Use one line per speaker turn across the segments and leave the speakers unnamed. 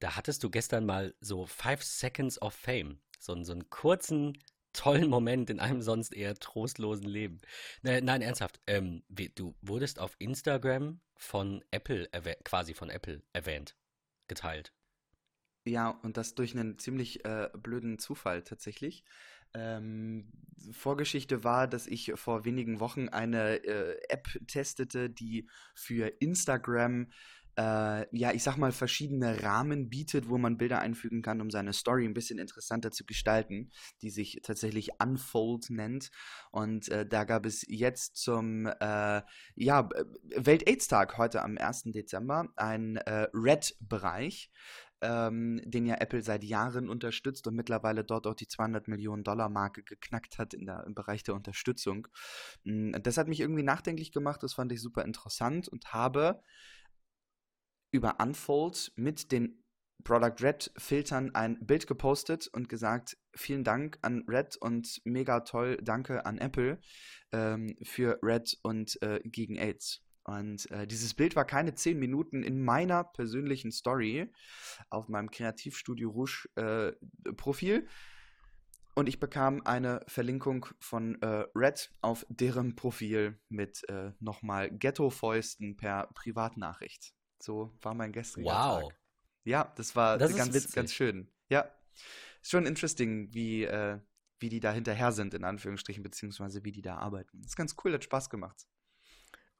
da hattest du gestern mal so Five Seconds of Fame. So, so einen kurzen, tollen Moment in einem sonst eher trostlosen Leben. Ne, nein, ernsthaft. Ähm, du wurdest auf Instagram von Apple, quasi von Apple erwähnt, geteilt.
Ja, und das durch einen ziemlich äh, blöden Zufall tatsächlich. Ähm, Vorgeschichte war, dass ich vor wenigen Wochen eine äh, App testete, die für Instagram äh, ja, ich sag mal, verschiedene Rahmen bietet, wo man Bilder einfügen kann, um seine Story ein bisschen interessanter zu gestalten, die sich tatsächlich Unfold nennt. Und äh, da gab es jetzt zum äh, ja, Welt-AIDS-Tag heute am 1. Dezember einen äh, Red-Bereich ähm, den ja Apple seit Jahren unterstützt und mittlerweile dort auch die 200 Millionen Dollar Marke geknackt hat in der, im Bereich der Unterstützung. Mm, das hat mich irgendwie nachdenklich gemacht, das fand ich super interessant und habe über Unfold mit den Product Red Filtern ein Bild gepostet und gesagt, vielen Dank an Red und mega toll, danke an Apple ähm, für Red und äh, gegen AIDS. Und äh, dieses Bild war keine zehn Minuten in meiner persönlichen Story auf meinem Kreativstudio Rouge äh, Profil. Und ich bekam eine Verlinkung von äh, Red auf deren Profil mit äh, nochmal Ghetto-Fäusten per Privatnachricht. So war mein gestriger wow. Tag. Ja, das war das ganz, ganz schön. Ja, ist schon interesting, wie, äh, wie die da hinterher sind, in Anführungsstrichen, beziehungsweise wie die da arbeiten. Das ist ganz cool, hat Spaß gemacht.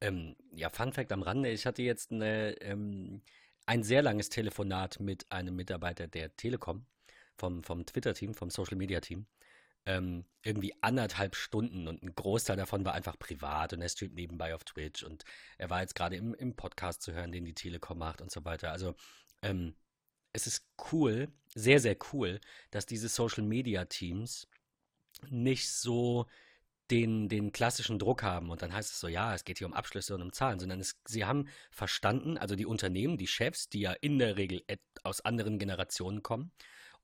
Ähm, ja, Fun Fact am Rande, ich hatte jetzt eine, ähm, ein sehr langes Telefonat mit einem Mitarbeiter der Telekom, vom, vom Twitter-Team, vom Social-Media-Team. Ähm, irgendwie anderthalb Stunden und ein Großteil davon war einfach privat und er streamt nebenbei auf Twitch und er war jetzt gerade im, im Podcast zu hören, den die Telekom macht und so weiter. Also ähm, es ist cool, sehr, sehr cool, dass diese Social-Media-Teams nicht so den, den klassischen Druck haben und dann heißt es so, ja, es geht hier um Abschlüsse und um Zahlen, sondern es, sie haben verstanden, also die Unternehmen, die Chefs, die ja in der Regel aus anderen Generationen kommen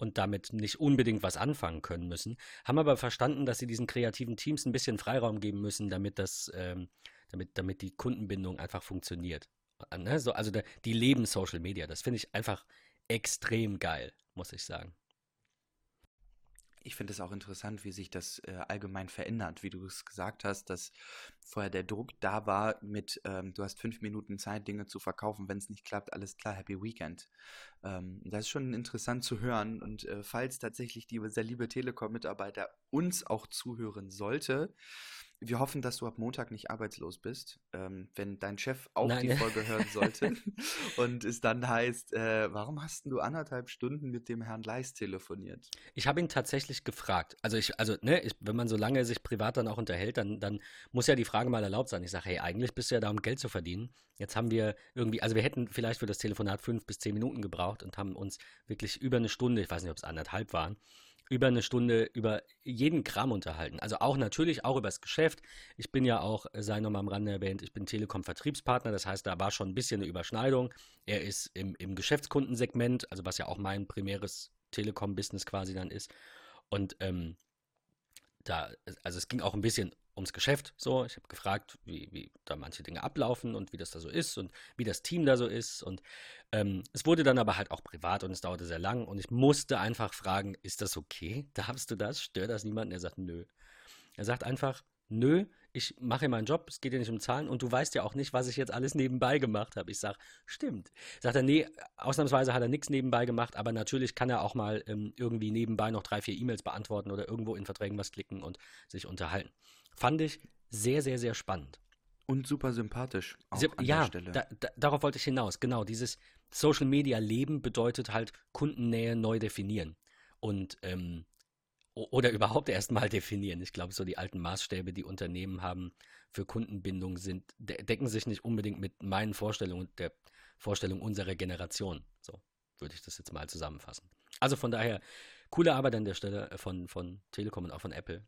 und damit nicht unbedingt was anfangen können müssen, haben aber verstanden, dass sie diesen kreativen Teams ein bisschen Freiraum geben müssen, damit das, ähm, damit, damit die Kundenbindung einfach funktioniert. Ne? So, also die leben Social Media. Das finde ich einfach extrem geil, muss ich sagen
ich finde es auch interessant, wie sich das äh, allgemein verändert, wie du es gesagt hast, dass vorher der Druck da war mit, ähm, du hast fünf Minuten Zeit, Dinge zu verkaufen, wenn es nicht klappt, alles klar, Happy Weekend. Ähm, das ist schon interessant zu hören und äh, falls tatsächlich die sehr liebe Telekom-Mitarbeiter uns auch zuhören sollte, wir hoffen, dass du ab Montag nicht arbeitslos bist, ähm, wenn dein Chef auch Nein. die Folge hören sollte und es dann heißt, äh, warum hast du anderthalb Stunden mit dem Herrn Leis telefoniert?
Ich habe ihn tatsächlich gefragt. Also ich, also ne, ich, wenn man so lange sich privat dann auch unterhält, dann, dann muss ja die Frage mal erlaubt sein. Ich sage, hey, eigentlich bist du ja da, um Geld zu verdienen. Jetzt haben wir irgendwie, also wir hätten vielleicht für das Telefonat fünf bis zehn Minuten gebraucht und haben uns wirklich über eine Stunde, ich weiß nicht, ob es anderthalb waren, über eine Stunde über jeden Kram unterhalten. Also auch natürlich auch über das Geschäft. Ich bin ja auch, äh, sei nochmal am Rande erwähnt, ich bin Telekom-Vertriebspartner. Das heißt, da war schon ein bisschen eine Überschneidung. Er ist im, im Geschäftskundensegment, also was ja auch mein primäres Telekom-Business quasi dann ist. Und ähm, da, also es ging auch ein bisschen ums Geschäft. So, ich habe gefragt, wie, wie da manche Dinge ablaufen und wie das da so ist und wie das Team da so ist. Und ähm, es wurde dann aber halt auch privat und es dauerte sehr lang. Und ich musste einfach fragen, ist das okay? Darfst du das? Stört das niemanden? Er sagt, nö. Er sagt einfach, nö, ich mache meinen Job, es geht ja nicht um Zahlen und du weißt ja auch nicht, was ich jetzt alles nebenbei gemacht habe. Ich sage, stimmt. Sagt er, nee, ausnahmsweise hat er nichts nebenbei gemacht, aber natürlich kann er auch mal ähm, irgendwie nebenbei noch drei, vier E-Mails beantworten oder irgendwo in Verträgen was klicken und sich unterhalten. Fand ich sehr, sehr, sehr spannend.
Und super sympathisch.
Auch an ja, der Stelle. Da, da, darauf wollte ich hinaus. Genau, dieses Social Media Leben bedeutet halt Kundennähe neu definieren. Und ähm, oder überhaupt erstmal definieren. Ich glaube, so die alten Maßstäbe, die Unternehmen haben für Kundenbindung, sind, decken sich nicht unbedingt mit meinen Vorstellungen und der Vorstellung unserer Generation. So würde ich das jetzt mal zusammenfassen. Also von daher, coole Arbeit an der Stelle von, von Telekom und auch von Apple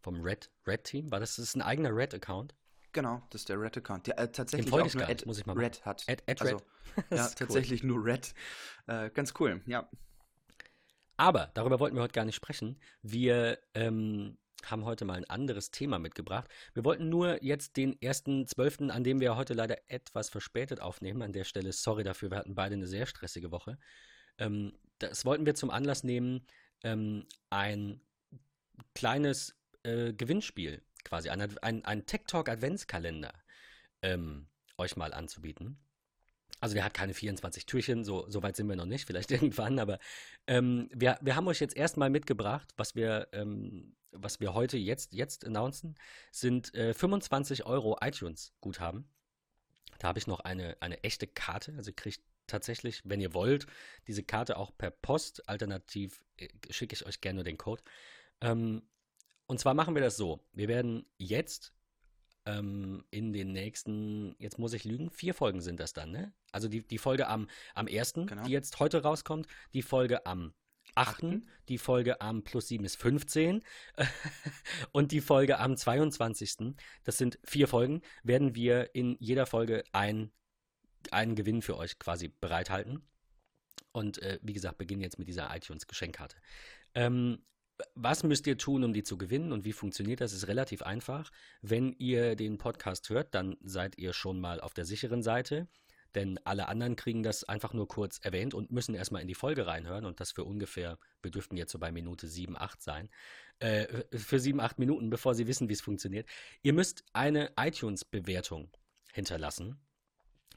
vom Red, Red Team. War das, das ist ein eigener Red-Account?
Genau, das ist der Red-Account, der äh, tatsächlich auch nur Ad, muss ich mal Red hat. Ad, Ad also, Red. ja, tatsächlich cool. nur Red. Äh, ganz cool, ja.
Aber darüber wollten wir heute gar nicht sprechen. Wir ähm, haben heute mal ein anderes Thema mitgebracht. Wir wollten nur jetzt den ersten Zwölften, an dem wir heute leider etwas verspätet aufnehmen. An der Stelle, sorry dafür, wir hatten beide eine sehr stressige Woche. Ähm, das wollten wir zum Anlass nehmen, ähm, ein kleines äh, Gewinnspiel, quasi ein, ein, ein Tech Talk Adventskalender ähm, euch mal anzubieten. Also der hat keine 24 Türchen, so, so weit sind wir noch nicht, vielleicht irgendwann, aber ähm, wir, wir haben euch jetzt erstmal mitgebracht, was wir, ähm, was wir heute jetzt, jetzt announcen, sind äh, 25 Euro iTunes-Guthaben. Da habe ich noch eine, eine echte Karte, also kriegt tatsächlich, wenn ihr wollt, diese Karte auch per Post. Alternativ äh, schicke ich euch gerne den Code. Ähm, und zwar machen wir das so. Wir werden jetzt ähm, in den nächsten, jetzt muss ich lügen, vier Folgen sind das dann, ne? Also die, die Folge am, am 1., genau. die jetzt heute rauskommt, die Folge am 8., 8. die Folge am plus 7 ist 15 und die Folge am 22. Das sind vier Folgen, werden wir in jeder Folge ein, einen Gewinn für euch quasi bereithalten. Und äh, wie gesagt, beginnen jetzt mit dieser iTunes-Geschenkkarte. Ähm, was müsst ihr tun, um die zu gewinnen und wie funktioniert das? Ist relativ einfach. Wenn ihr den Podcast hört, dann seid ihr schon mal auf der sicheren Seite, denn alle anderen kriegen das einfach nur kurz erwähnt und müssen erstmal in die Folge reinhören und das für ungefähr, wir dürften jetzt so bei Minute 7, 8 sein, äh, für 7, 8 Minuten, bevor sie wissen, wie es funktioniert. Ihr müsst eine iTunes-Bewertung hinterlassen.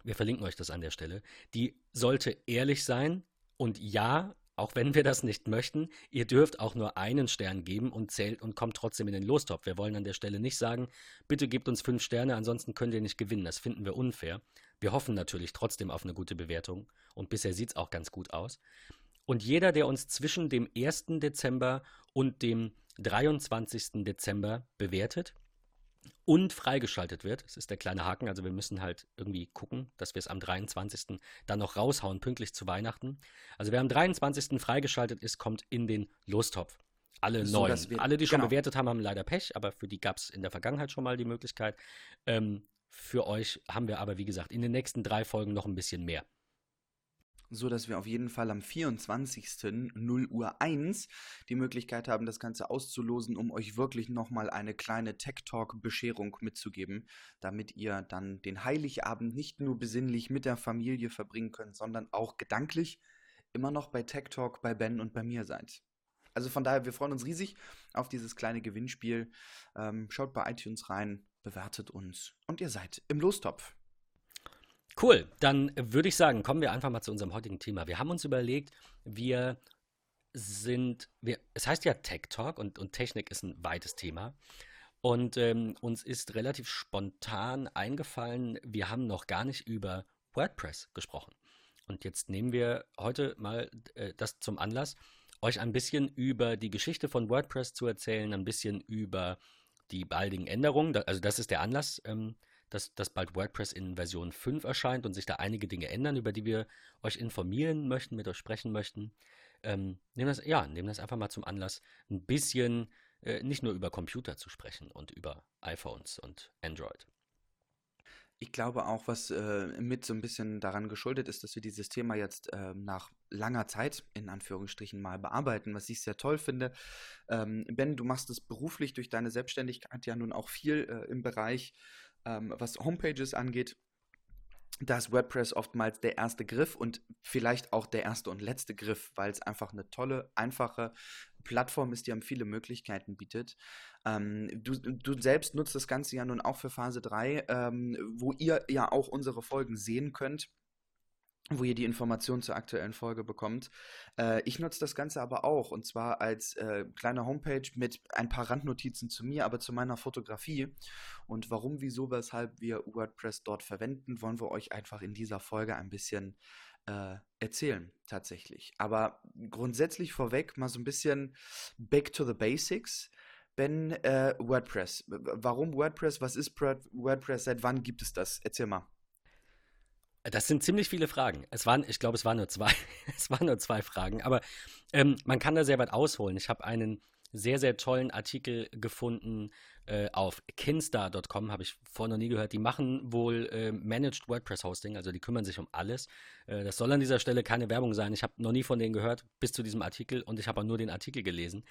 Wir verlinken euch das an der Stelle. Die sollte ehrlich sein und ja, auch wenn wir das nicht möchten, ihr dürft auch nur einen Stern geben und zählt und kommt trotzdem in den Lostopf. Wir wollen an der Stelle nicht sagen, bitte gebt uns fünf Sterne, ansonsten könnt ihr nicht gewinnen. Das finden wir unfair. Wir hoffen natürlich trotzdem auf eine gute Bewertung und bisher sieht es auch ganz gut aus. Und jeder, der uns zwischen dem 1. Dezember und dem 23. Dezember bewertet, und freigeschaltet wird. Das ist der kleine Haken. Also wir müssen halt irgendwie gucken, dass wir es am 23. dann noch raushauen, pünktlich zu Weihnachten. Also wer am 23. freigeschaltet ist, kommt in den Lostopf. Alle so, neun. Wir, Alle, die schon genau. bewertet haben, haben leider Pech, aber für die gab es in der Vergangenheit schon mal die Möglichkeit. Ähm, für euch haben wir aber, wie gesagt, in den nächsten drei Folgen noch ein bisschen mehr
so dass wir auf jeden Fall am 24. 0 Uhr 1 die Möglichkeit haben, das Ganze auszulosen, um euch wirklich nochmal eine kleine Tech Talk Bescherung mitzugeben, damit ihr dann den Heiligabend nicht nur besinnlich mit der Familie verbringen könnt, sondern auch gedanklich immer noch bei Tech Talk bei Ben und bei mir seid. Also von daher, wir freuen uns riesig auf dieses kleine Gewinnspiel. Ähm, schaut bei iTunes rein, bewertet uns und ihr seid im Lostopf.
Cool, dann würde ich sagen, kommen wir einfach mal zu unserem heutigen Thema. Wir haben uns überlegt, wir sind, wir, es heißt ja Tech Talk und, und Technik ist ein weites Thema. Und ähm, uns ist relativ spontan eingefallen, wir haben noch gar nicht über WordPress gesprochen. Und jetzt nehmen wir heute mal äh, das zum Anlass, euch ein bisschen über die Geschichte von WordPress zu erzählen, ein bisschen über die baldigen Änderungen. Also das ist der Anlass, ähm, dass, dass bald WordPress in Version 5 erscheint und sich da einige Dinge ändern, über die wir euch informieren möchten, mit euch sprechen möchten. Ähm, nehmen das, ja, nehmen das einfach mal zum Anlass, ein bisschen äh, nicht nur über Computer zu sprechen und über iPhones und Android.
Ich glaube auch, was äh, mit so ein bisschen daran geschuldet ist, dass wir dieses Thema jetzt äh, nach langer Zeit in Anführungsstrichen mal bearbeiten, was ich sehr toll finde. Ähm, ben, du machst es beruflich durch deine Selbstständigkeit ja nun auch viel äh, im Bereich ähm, was Homepages angeht, da ist WordPress oftmals der erste Griff und vielleicht auch der erste und letzte Griff, weil es einfach eine tolle, einfache Plattform ist, die einem viele Möglichkeiten bietet. Ähm, du, du, selbst nutzt das Ganze ja nun auch für Phase 3, ähm, wo ihr ja auch unsere Folgen sehen könnt wo ihr die Informationen zur aktuellen Folge bekommt. Äh, ich nutze das Ganze aber auch und zwar als äh, kleine Homepage mit ein paar Randnotizen zu mir, aber zu meiner Fotografie. Und warum, wieso, weshalb wir WordPress dort verwenden, wollen wir euch einfach in dieser Folge ein bisschen äh, erzählen, tatsächlich. Aber grundsätzlich vorweg mal so ein bisschen back to the basics. Ben, äh, WordPress. Warum WordPress? Was ist WordPress? Seit wann gibt es das? Erzähl mal.
Das sind ziemlich viele Fragen. Es waren, ich glaube, es waren nur zwei. es waren nur zwei Fragen, aber ähm, man kann da sehr weit ausholen. Ich habe einen sehr, sehr tollen Artikel gefunden äh, auf kinstar.com, habe ich vorher noch nie gehört. Die machen wohl äh, Managed WordPress Hosting, also die kümmern sich um alles. Äh, das soll an dieser Stelle keine Werbung sein. Ich habe noch nie von denen gehört bis zu diesem Artikel und ich habe auch nur den Artikel gelesen.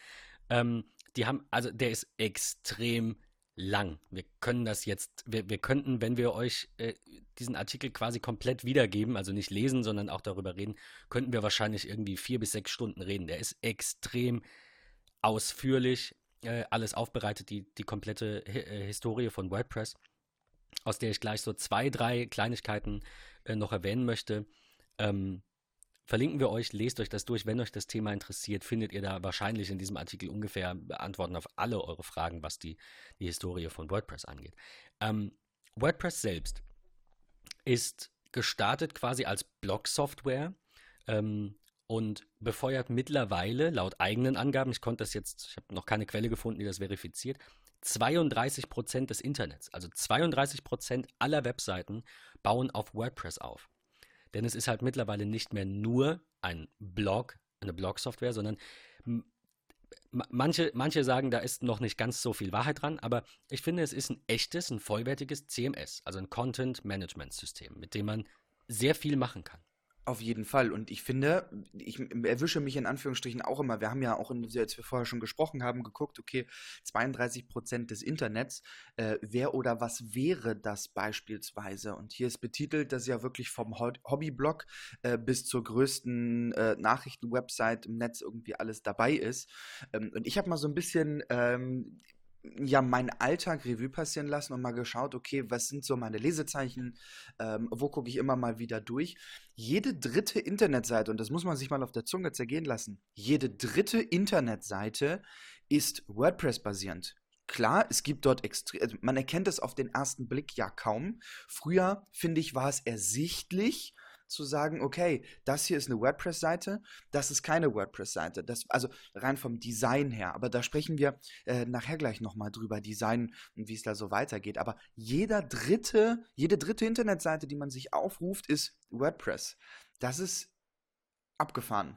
Ähm, die haben, also der ist extrem lang. Wir können das jetzt, wir, wir könnten, wenn wir euch äh, diesen Artikel quasi komplett wiedergeben, also nicht lesen, sondern auch darüber reden, könnten wir wahrscheinlich irgendwie vier bis sechs Stunden reden. Der ist extrem ausführlich, äh, alles aufbereitet, die, die komplette äh, Historie von WordPress, aus der ich gleich so zwei, drei Kleinigkeiten äh, noch erwähnen möchte. Ähm, verlinken wir euch, lest euch das durch. Wenn euch das Thema interessiert, findet ihr da wahrscheinlich in diesem Artikel ungefähr Antworten auf alle eure Fragen, was die, die Historie von WordPress angeht. Ähm, WordPress selbst ist gestartet quasi als Blog-Software ähm, und befeuert mittlerweile laut eigenen Angaben, ich konnte das jetzt, ich habe noch keine Quelle gefunden, die das verifiziert, 32 Prozent des Internets. Also 32 Prozent aller Webseiten bauen auf WordPress auf. Denn es ist halt mittlerweile nicht mehr nur ein Blog, eine Blog-Software, sondern manche, manche sagen, da ist noch nicht ganz so viel Wahrheit dran, aber ich finde, es ist ein echtes, ein vollwertiges CMS, also ein Content Management System, mit dem man sehr viel machen kann.
Auf jeden Fall. Und ich finde, ich erwische mich in Anführungsstrichen auch immer. Wir haben ja auch, in, als wir vorher schon gesprochen haben, geguckt, okay, 32 Prozent des Internets, äh, wer oder was wäre das beispielsweise? Und hier ist betitelt, dass ja wirklich vom Hobbyblog äh, bis zur größten äh, Nachrichtenwebsite im Netz irgendwie alles dabei ist. Ähm, und ich habe mal so ein bisschen ähm, ja meinen Alltag Revue passieren lassen und mal geschaut, okay, was sind so meine Lesezeichen, ähm, wo gucke ich immer mal wieder durch. Jede dritte Internetseite, und das muss man sich mal auf der Zunge zergehen lassen, jede dritte Internetseite ist WordPress-basierend. Klar, es gibt dort extrem, also man erkennt es auf den ersten Blick ja kaum. Früher, finde ich, war es ersichtlich, zu sagen, okay, das hier ist eine WordPress-Seite, das ist keine WordPress-Seite. also rein vom Design her. Aber da sprechen wir äh, nachher gleich nochmal drüber, Design und wie es da so weitergeht. Aber jeder dritte, jede dritte Internetseite, die man sich aufruft, ist WordPress. Das ist abgefahren.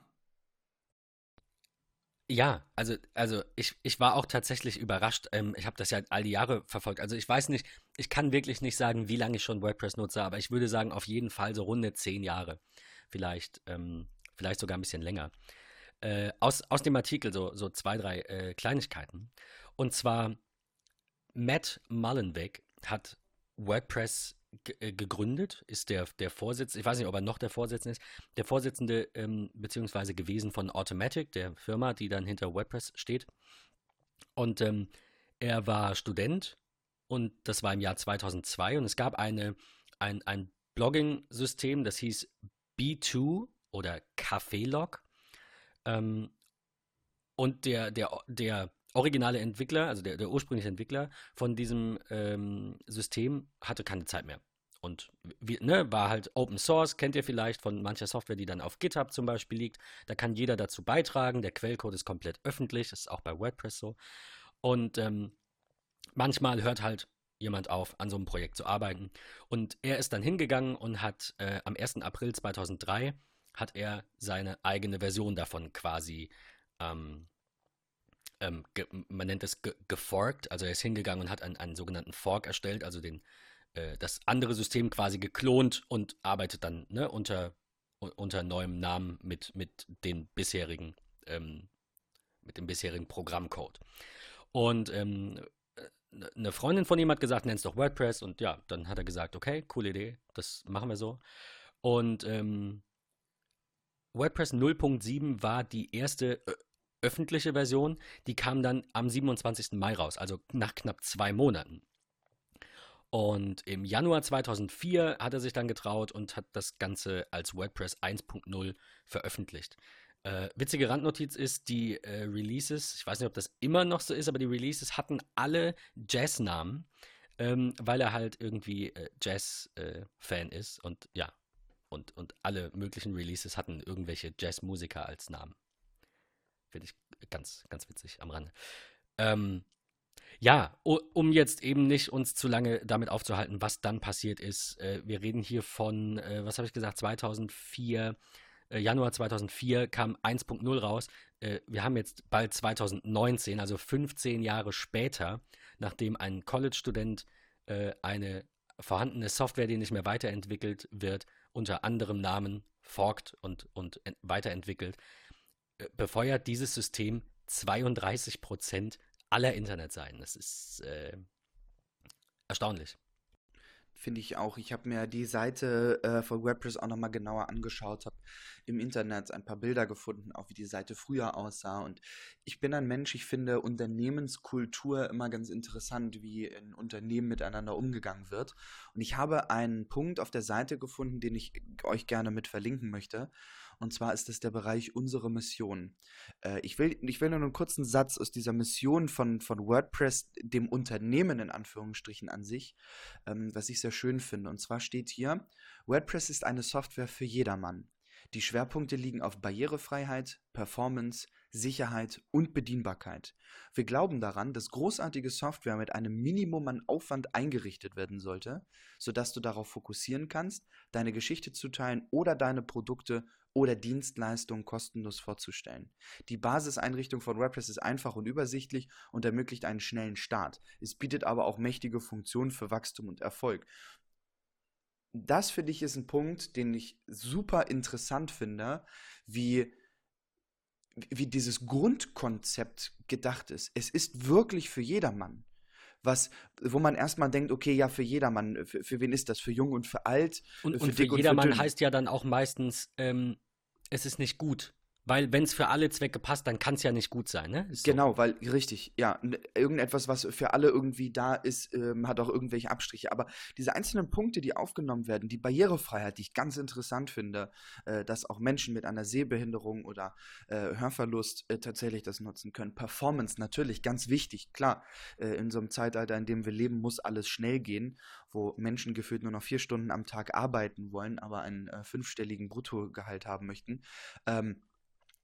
Ja, also, also ich, ich war auch tatsächlich überrascht. Ähm, ich habe das ja all die Jahre verfolgt. Also ich weiß nicht, ich kann wirklich nicht sagen, wie lange ich schon WordPress nutze, aber ich würde sagen, auf jeden Fall so runde zehn Jahre. Vielleicht, ähm, vielleicht sogar ein bisschen länger. Äh, aus, aus dem Artikel so, so zwei, drei äh, Kleinigkeiten. Und zwar Matt Mullenweg hat WordPress äh, gegründet, ist der, der Vorsitzende, ich weiß nicht, ob er noch der Vorsitzende ist, der Vorsitzende ähm, beziehungsweise gewesen von Automatic, der Firma, die dann hinter WordPress steht. Und ähm, er war Student und das war im Jahr 2002 und es gab eine, ein, ein Blogging-System, das hieß B2 oder Cafélog. Ähm, und der, der, der originale Entwickler, also der, der ursprüngliche Entwickler von diesem ähm, System, hatte keine Zeit mehr. Und ne, war halt Open Source, kennt ihr vielleicht von mancher Software, die dann auf GitHub zum Beispiel liegt. Da kann jeder dazu beitragen. Der Quellcode ist komplett öffentlich, ist auch bei WordPress so. Und ähm, manchmal hört halt jemand auf, an so einem Projekt zu arbeiten. Und er ist dann hingegangen und hat äh, am 1. April 2003 hat er seine eigene Version davon quasi ähm, ähm, man nennt es ge geforkt, also er ist hingegangen und hat einen, einen sogenannten Fork erstellt, also den, äh, das andere System quasi geklont und arbeitet dann ne, unter, unter neuem Namen mit, mit den bisherigen, ähm, mit dem bisherigen Programmcode. Und ähm, eine Freundin von ihm hat gesagt, nenn's doch WordPress und ja, dann hat er gesagt, okay, coole Idee, das machen wir so. Und ähm, WordPress 0.7 war die erste öffentliche Version, die kam dann am 27. Mai raus, also nach knapp zwei Monaten. Und im Januar 2004 hat er sich dann getraut und hat das Ganze als WordPress 1.0 veröffentlicht. Äh, witzige Randnotiz ist, die äh, Releases, ich weiß nicht, ob das immer noch so ist, aber die Releases hatten alle Jazz-Namen, ähm, weil er halt irgendwie äh, Jazz-Fan ist und ja, und, und alle möglichen Releases hatten irgendwelche Jazzmusiker als Namen. Finde ich ganz, ganz witzig am Rande. Ähm, ja, um jetzt eben nicht uns zu lange damit aufzuhalten, was dann passiert ist. Äh, wir reden hier von, äh, was habe ich gesagt, 2004, äh, Januar 2004 kam 1.0 raus. Äh, wir haben jetzt bald 2019, also 15 Jahre später, nachdem ein College-Student äh, eine vorhandene Software, die nicht mehr weiterentwickelt wird, unter anderem Namen forkt und, und weiterentwickelt, befeuert dieses System 32 Prozent aller Internetseiten. Das ist, erstaunlich.
Finde ich auch. Ich habe mir die Seite äh, von WordPress auch nochmal genauer angeschaut, habe im Internet ein paar Bilder gefunden, auch wie die Seite früher aussah. Und ich bin ein Mensch, ich finde Unternehmenskultur immer ganz interessant, wie in Unternehmen miteinander umgegangen wird. Und ich habe einen Punkt auf der Seite gefunden, den ich euch gerne mit verlinken möchte. Und zwar ist es der Bereich unsere Mission. Äh, ich, will, ich will nur einen kurzen Satz aus dieser Mission von, von WordPress, dem Unternehmen in Anführungsstrichen an sich, ähm, was ich sehr schön finde. Und zwar steht hier, WordPress ist eine Software für jedermann. Die Schwerpunkte liegen auf Barrierefreiheit, Performance, Sicherheit und Bedienbarkeit. Wir glauben daran, dass großartige Software mit einem Minimum an Aufwand eingerichtet werden sollte, sodass du darauf fokussieren kannst, deine Geschichte zu teilen oder deine Produkte oder Dienstleistungen kostenlos vorzustellen. Die Basiseinrichtung von WordPress ist einfach und übersichtlich und ermöglicht einen schnellen Start. Es bietet aber auch mächtige Funktionen für Wachstum und Erfolg das finde ich ist ein Punkt, den ich super interessant finde, wie, wie dieses Grundkonzept gedacht ist. Es ist wirklich für jedermann. Was, wo man erstmal denkt, okay, ja, für jedermann, für, für wen ist das? Für jung und für alt?
Und, für, und für jedermann und für heißt ja dann auch meistens, ähm, es ist nicht gut. Weil wenn es für alle Zwecke passt, dann kann es ja nicht gut sein, ne?
So. Genau, weil richtig, ja, irgendetwas, was für alle irgendwie da ist, ähm, hat auch irgendwelche Abstriche. Aber diese einzelnen Punkte, die aufgenommen werden, die Barrierefreiheit, die ich ganz interessant finde, äh, dass auch Menschen mit einer Sehbehinderung oder äh, Hörverlust äh, tatsächlich das nutzen können. Performance natürlich ganz wichtig, klar. Äh, in so einem Zeitalter, in dem wir leben, muss alles schnell gehen, wo Menschen gefühlt nur noch vier Stunden am Tag arbeiten wollen, aber einen äh, fünfstelligen Bruttogehalt haben möchten. Ähm,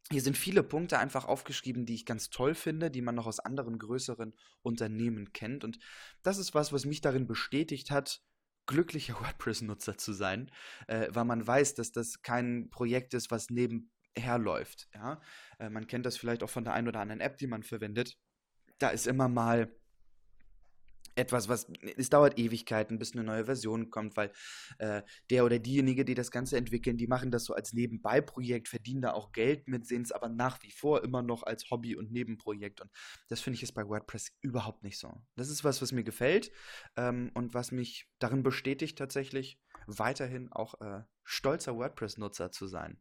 hier sind viele Punkte einfach aufgeschrieben, die ich ganz toll finde, die man noch aus anderen größeren Unternehmen kennt. Und das ist was, was mich darin bestätigt hat, glücklicher WordPress-Nutzer zu sein, äh, weil man weiß, dass das kein Projekt ist, was nebenher läuft. Ja? Äh, man kennt das vielleicht auch von der einen oder anderen App, die man verwendet. Da ist immer mal etwas, was es dauert Ewigkeiten, bis eine neue Version kommt, weil äh, der oder diejenige, die das Ganze entwickeln, die machen das so als Nebenbei-Projekt, verdienen da auch Geld mit, sehen es aber nach wie vor immer noch als Hobby und Nebenprojekt. Und das finde ich ist bei WordPress überhaupt nicht so. Das ist was, was mir gefällt ähm, und was mich darin bestätigt, tatsächlich weiterhin auch äh, stolzer WordPress-Nutzer zu sein.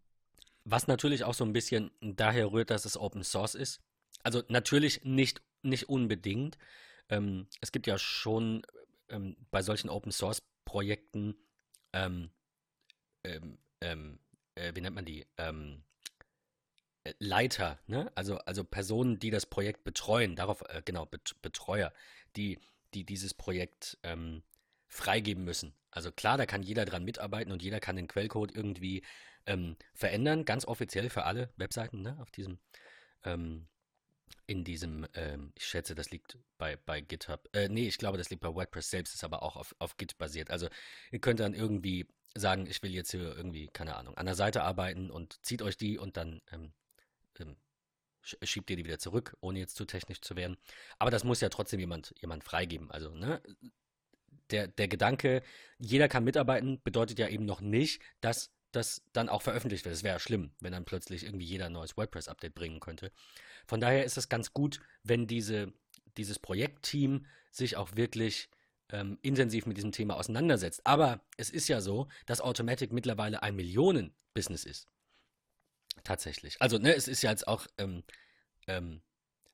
Was natürlich auch so ein bisschen daher rührt, dass es Open Source ist. Also natürlich nicht, nicht unbedingt ähm, es gibt ja schon ähm, bei solchen Open Source Projekten, ähm, ähm, ähm äh, wie nennt man die? Ähm, äh, Leiter, ne? Also, also Personen, die das Projekt betreuen, darauf, äh, genau, Bet Betreuer, die, die dieses Projekt freigeben müssen. Also klar, da kann jeder dran mitarbeiten und jeder kann den Quellcode irgendwie verändern, ganz offiziell für alle Webseiten, ne? Auf diesem ähm, in diesem, ähm, ich schätze, das liegt bei, bei GitHub. Äh, nee, ich glaube, das liegt bei WordPress selbst, ist aber auch auf, auf Git basiert. Also ihr könnt dann irgendwie sagen, ich will jetzt hier irgendwie, keine Ahnung, an der Seite arbeiten und zieht euch die und dann ähm, ähm, schiebt ihr die wieder zurück, ohne jetzt zu technisch zu werden. Aber das muss ja trotzdem jemand, jemand freigeben. Also, ne? Der, der Gedanke, jeder kann mitarbeiten, bedeutet ja eben noch nicht, dass das dann auch veröffentlicht wird. Es wäre ja schlimm, wenn dann plötzlich irgendwie jeder ein neues WordPress-Update bringen könnte. Von daher ist es ganz gut, wenn diese, dieses Projektteam sich auch wirklich ähm, intensiv mit diesem Thema auseinandersetzt. Aber es ist ja so, dass Automatic mittlerweile ein Millionen-Business ist. Tatsächlich. Also, ne, es ist ja jetzt auch ähm, ähm,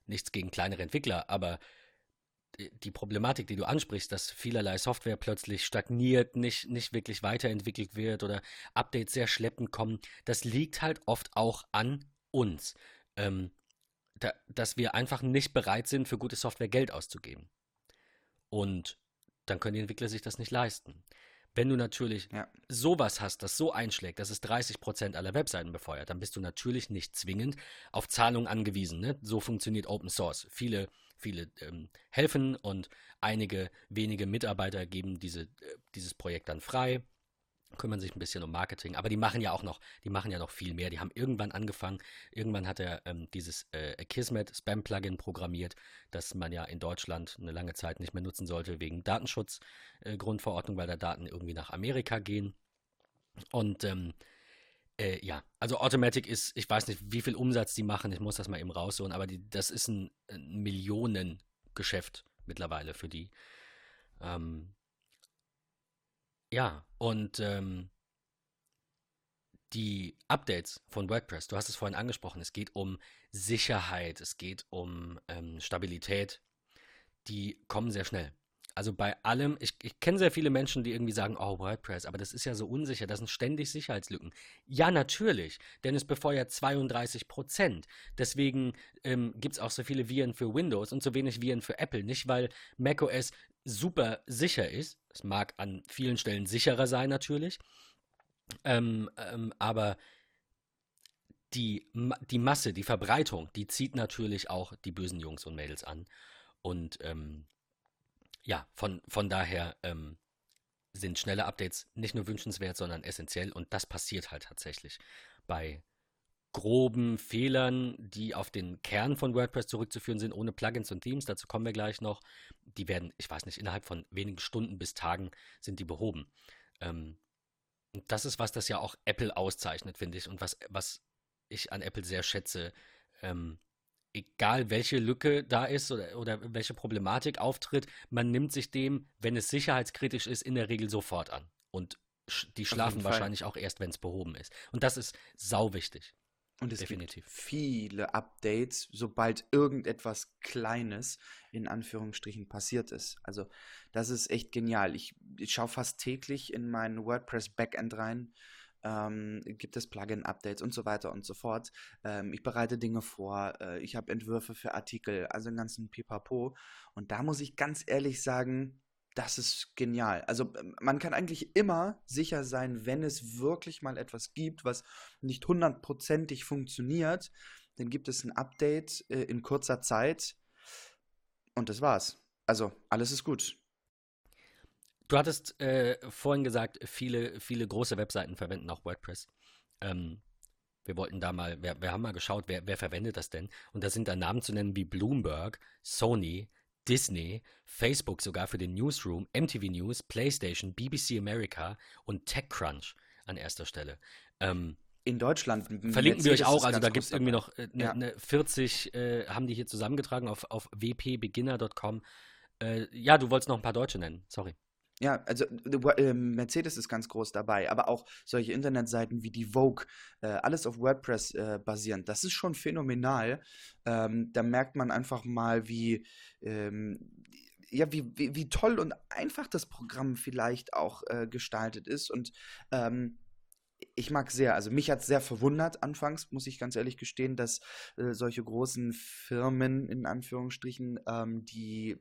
nichts gegen kleinere Entwickler, aber die Problematik, die du ansprichst, dass vielerlei Software plötzlich stagniert, nicht, nicht wirklich weiterentwickelt wird oder Updates sehr schleppend kommen, das liegt halt oft auch an uns. Ähm, da, dass wir einfach nicht bereit sind, für gute Software Geld auszugeben. Und dann können die Entwickler sich das nicht leisten. Wenn du natürlich ja. sowas hast, das so einschlägt, dass es 30% aller Webseiten befeuert, dann bist du natürlich nicht zwingend auf Zahlungen angewiesen. Ne? So funktioniert Open Source. Viele, viele ähm, helfen und einige wenige Mitarbeiter geben diese, äh, dieses Projekt dann frei kümmern sich ein bisschen um Marketing, aber die machen ja auch noch, die machen ja noch viel mehr. Die haben irgendwann angefangen, irgendwann hat er ähm, dieses äh, Kismet Spam-Plugin programmiert, das man ja in Deutschland eine lange Zeit nicht mehr nutzen sollte wegen Datenschutzgrundverordnung, äh, weil da Daten irgendwie nach Amerika gehen. Und ähm, äh, ja, also Automatic ist, ich weiß nicht, wie viel Umsatz die machen, ich muss das mal eben rausholen, aber die, das ist ein, ein Millionengeschäft mittlerweile für die. Ähm, ja, und ähm, die Updates von WordPress, du hast es vorhin angesprochen, es geht um Sicherheit, es geht um ähm, Stabilität, die kommen sehr schnell. Also bei allem, ich, ich kenne sehr viele Menschen, die irgendwie sagen, oh, WordPress, aber das ist ja so unsicher, das sind ständig Sicherheitslücken. Ja, natürlich, denn es befeuert 32 Prozent. Deswegen ähm, gibt es auch so viele Viren für Windows und so wenig Viren für Apple. Nicht, weil macOS super sicher ist. Es mag an vielen Stellen sicherer sein, natürlich. Ähm, ähm, aber die, die Masse, die Verbreitung, die zieht natürlich auch die bösen Jungs und Mädels an. Und ähm, ja, von, von daher ähm, sind schnelle Updates nicht nur wünschenswert, sondern essentiell. Und das passiert halt tatsächlich bei groben Fehlern, die auf den Kern von WordPress zurückzuführen sind, ohne Plugins und Themes. Dazu kommen wir gleich noch. Die werden, ich weiß nicht, innerhalb von wenigen Stunden bis Tagen sind die behoben. Ähm, und das ist was, das ja auch Apple auszeichnet, finde ich, und was, was ich an Apple sehr schätze. Ähm, egal welche Lücke da ist oder, oder welche Problematik auftritt, man nimmt sich dem, wenn es sicherheitskritisch ist, in der Regel sofort an. Und die schlafen wahrscheinlich auch erst, wenn es behoben ist. Und das ist sau wichtig.
Und es Definitiv. gibt viele Updates, sobald irgendetwas Kleines in Anführungsstrichen passiert ist. Also das ist echt genial. Ich, ich schaue fast täglich in mein WordPress Backend rein ähm, gibt es Plugin-Updates und so weiter und so fort. Ähm, ich bereite Dinge vor, äh, ich habe Entwürfe für Artikel, also den ganzen Pipapo. Und da muss ich ganz ehrlich sagen, das ist genial. Also ähm, man kann eigentlich immer sicher sein, wenn es wirklich mal etwas gibt, was nicht hundertprozentig funktioniert, dann gibt es ein Update äh, in kurzer Zeit und das war's. Also alles ist gut.
Du hattest äh, vorhin gesagt, viele, viele große Webseiten verwenden auch WordPress. Ähm, wir wollten da mal, wir, wir haben mal geschaut, wer, wer verwendet das denn? Und da sind da Namen zu nennen wie Bloomberg, Sony, Disney, Facebook sogar für den Newsroom, MTV News, PlayStation, BBC America und TechCrunch an erster Stelle.
Ähm, in Deutschland.
Verlinken wir euch auch, also da gibt es irgendwie noch äh, ne, ja. ne 40, äh, haben die hier zusammengetragen auf, auf wpbeginner.com. Äh, ja, du wolltest noch ein paar Deutsche nennen, sorry.
Ja, also äh, Mercedes ist ganz groß dabei, aber auch solche Internetseiten wie die Vogue, äh, alles auf WordPress äh, basierend. Das ist schon phänomenal. Ähm, da merkt man einfach mal, wie, ähm, ja, wie, wie, wie, toll und einfach das Programm vielleicht auch äh, gestaltet ist. Und ähm, ich mag sehr, also mich hat es sehr verwundert anfangs, muss ich ganz ehrlich gestehen, dass äh, solche großen Firmen in Anführungsstrichen, die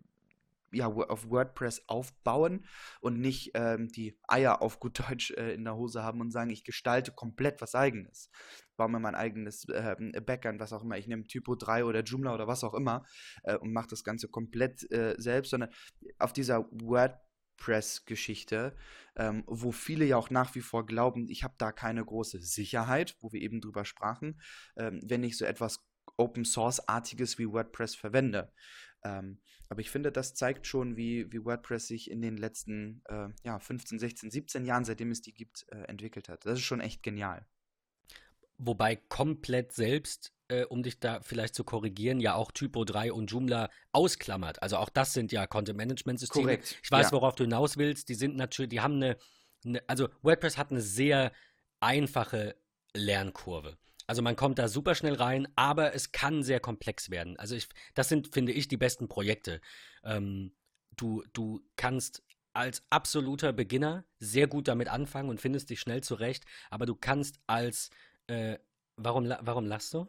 ja, auf WordPress aufbauen und nicht ähm, die Eier auf gut Deutsch äh, in der Hose haben und sagen, ich gestalte komplett was eigenes. Baue mir mein eigenes äh, Backend, was auch immer. Ich nehme Typo 3 oder Joomla oder was auch immer äh, und mache das Ganze komplett äh, selbst, sondern auf dieser WordPress-Geschichte, ähm, wo viele ja auch nach wie vor glauben, ich habe da keine große Sicherheit, wo wir eben drüber sprachen, ähm, wenn ich so etwas Open Source-artiges wie WordPress verwende. Ähm, aber ich finde, das zeigt schon, wie, wie WordPress sich in den letzten äh, ja, 15, 16, 17 Jahren, seitdem es die gibt, äh, entwickelt hat. Das ist schon echt genial.
Wobei komplett selbst, äh, um dich da vielleicht zu korrigieren, ja auch Typo 3 und Joomla ausklammert. Also auch das sind ja Content-Management-Systeme. Korrekt. Ich weiß, ja. worauf du hinaus willst. Die sind natürlich, die haben eine, eine, also WordPress hat eine sehr einfache Lernkurve. Also man kommt da super schnell rein, aber es kann sehr komplex werden. Also ich, das sind, finde ich, die besten Projekte. Ähm, du, du kannst als absoluter Beginner sehr gut damit anfangen und findest dich schnell zurecht, aber du kannst als, äh, warum, warum lachst du?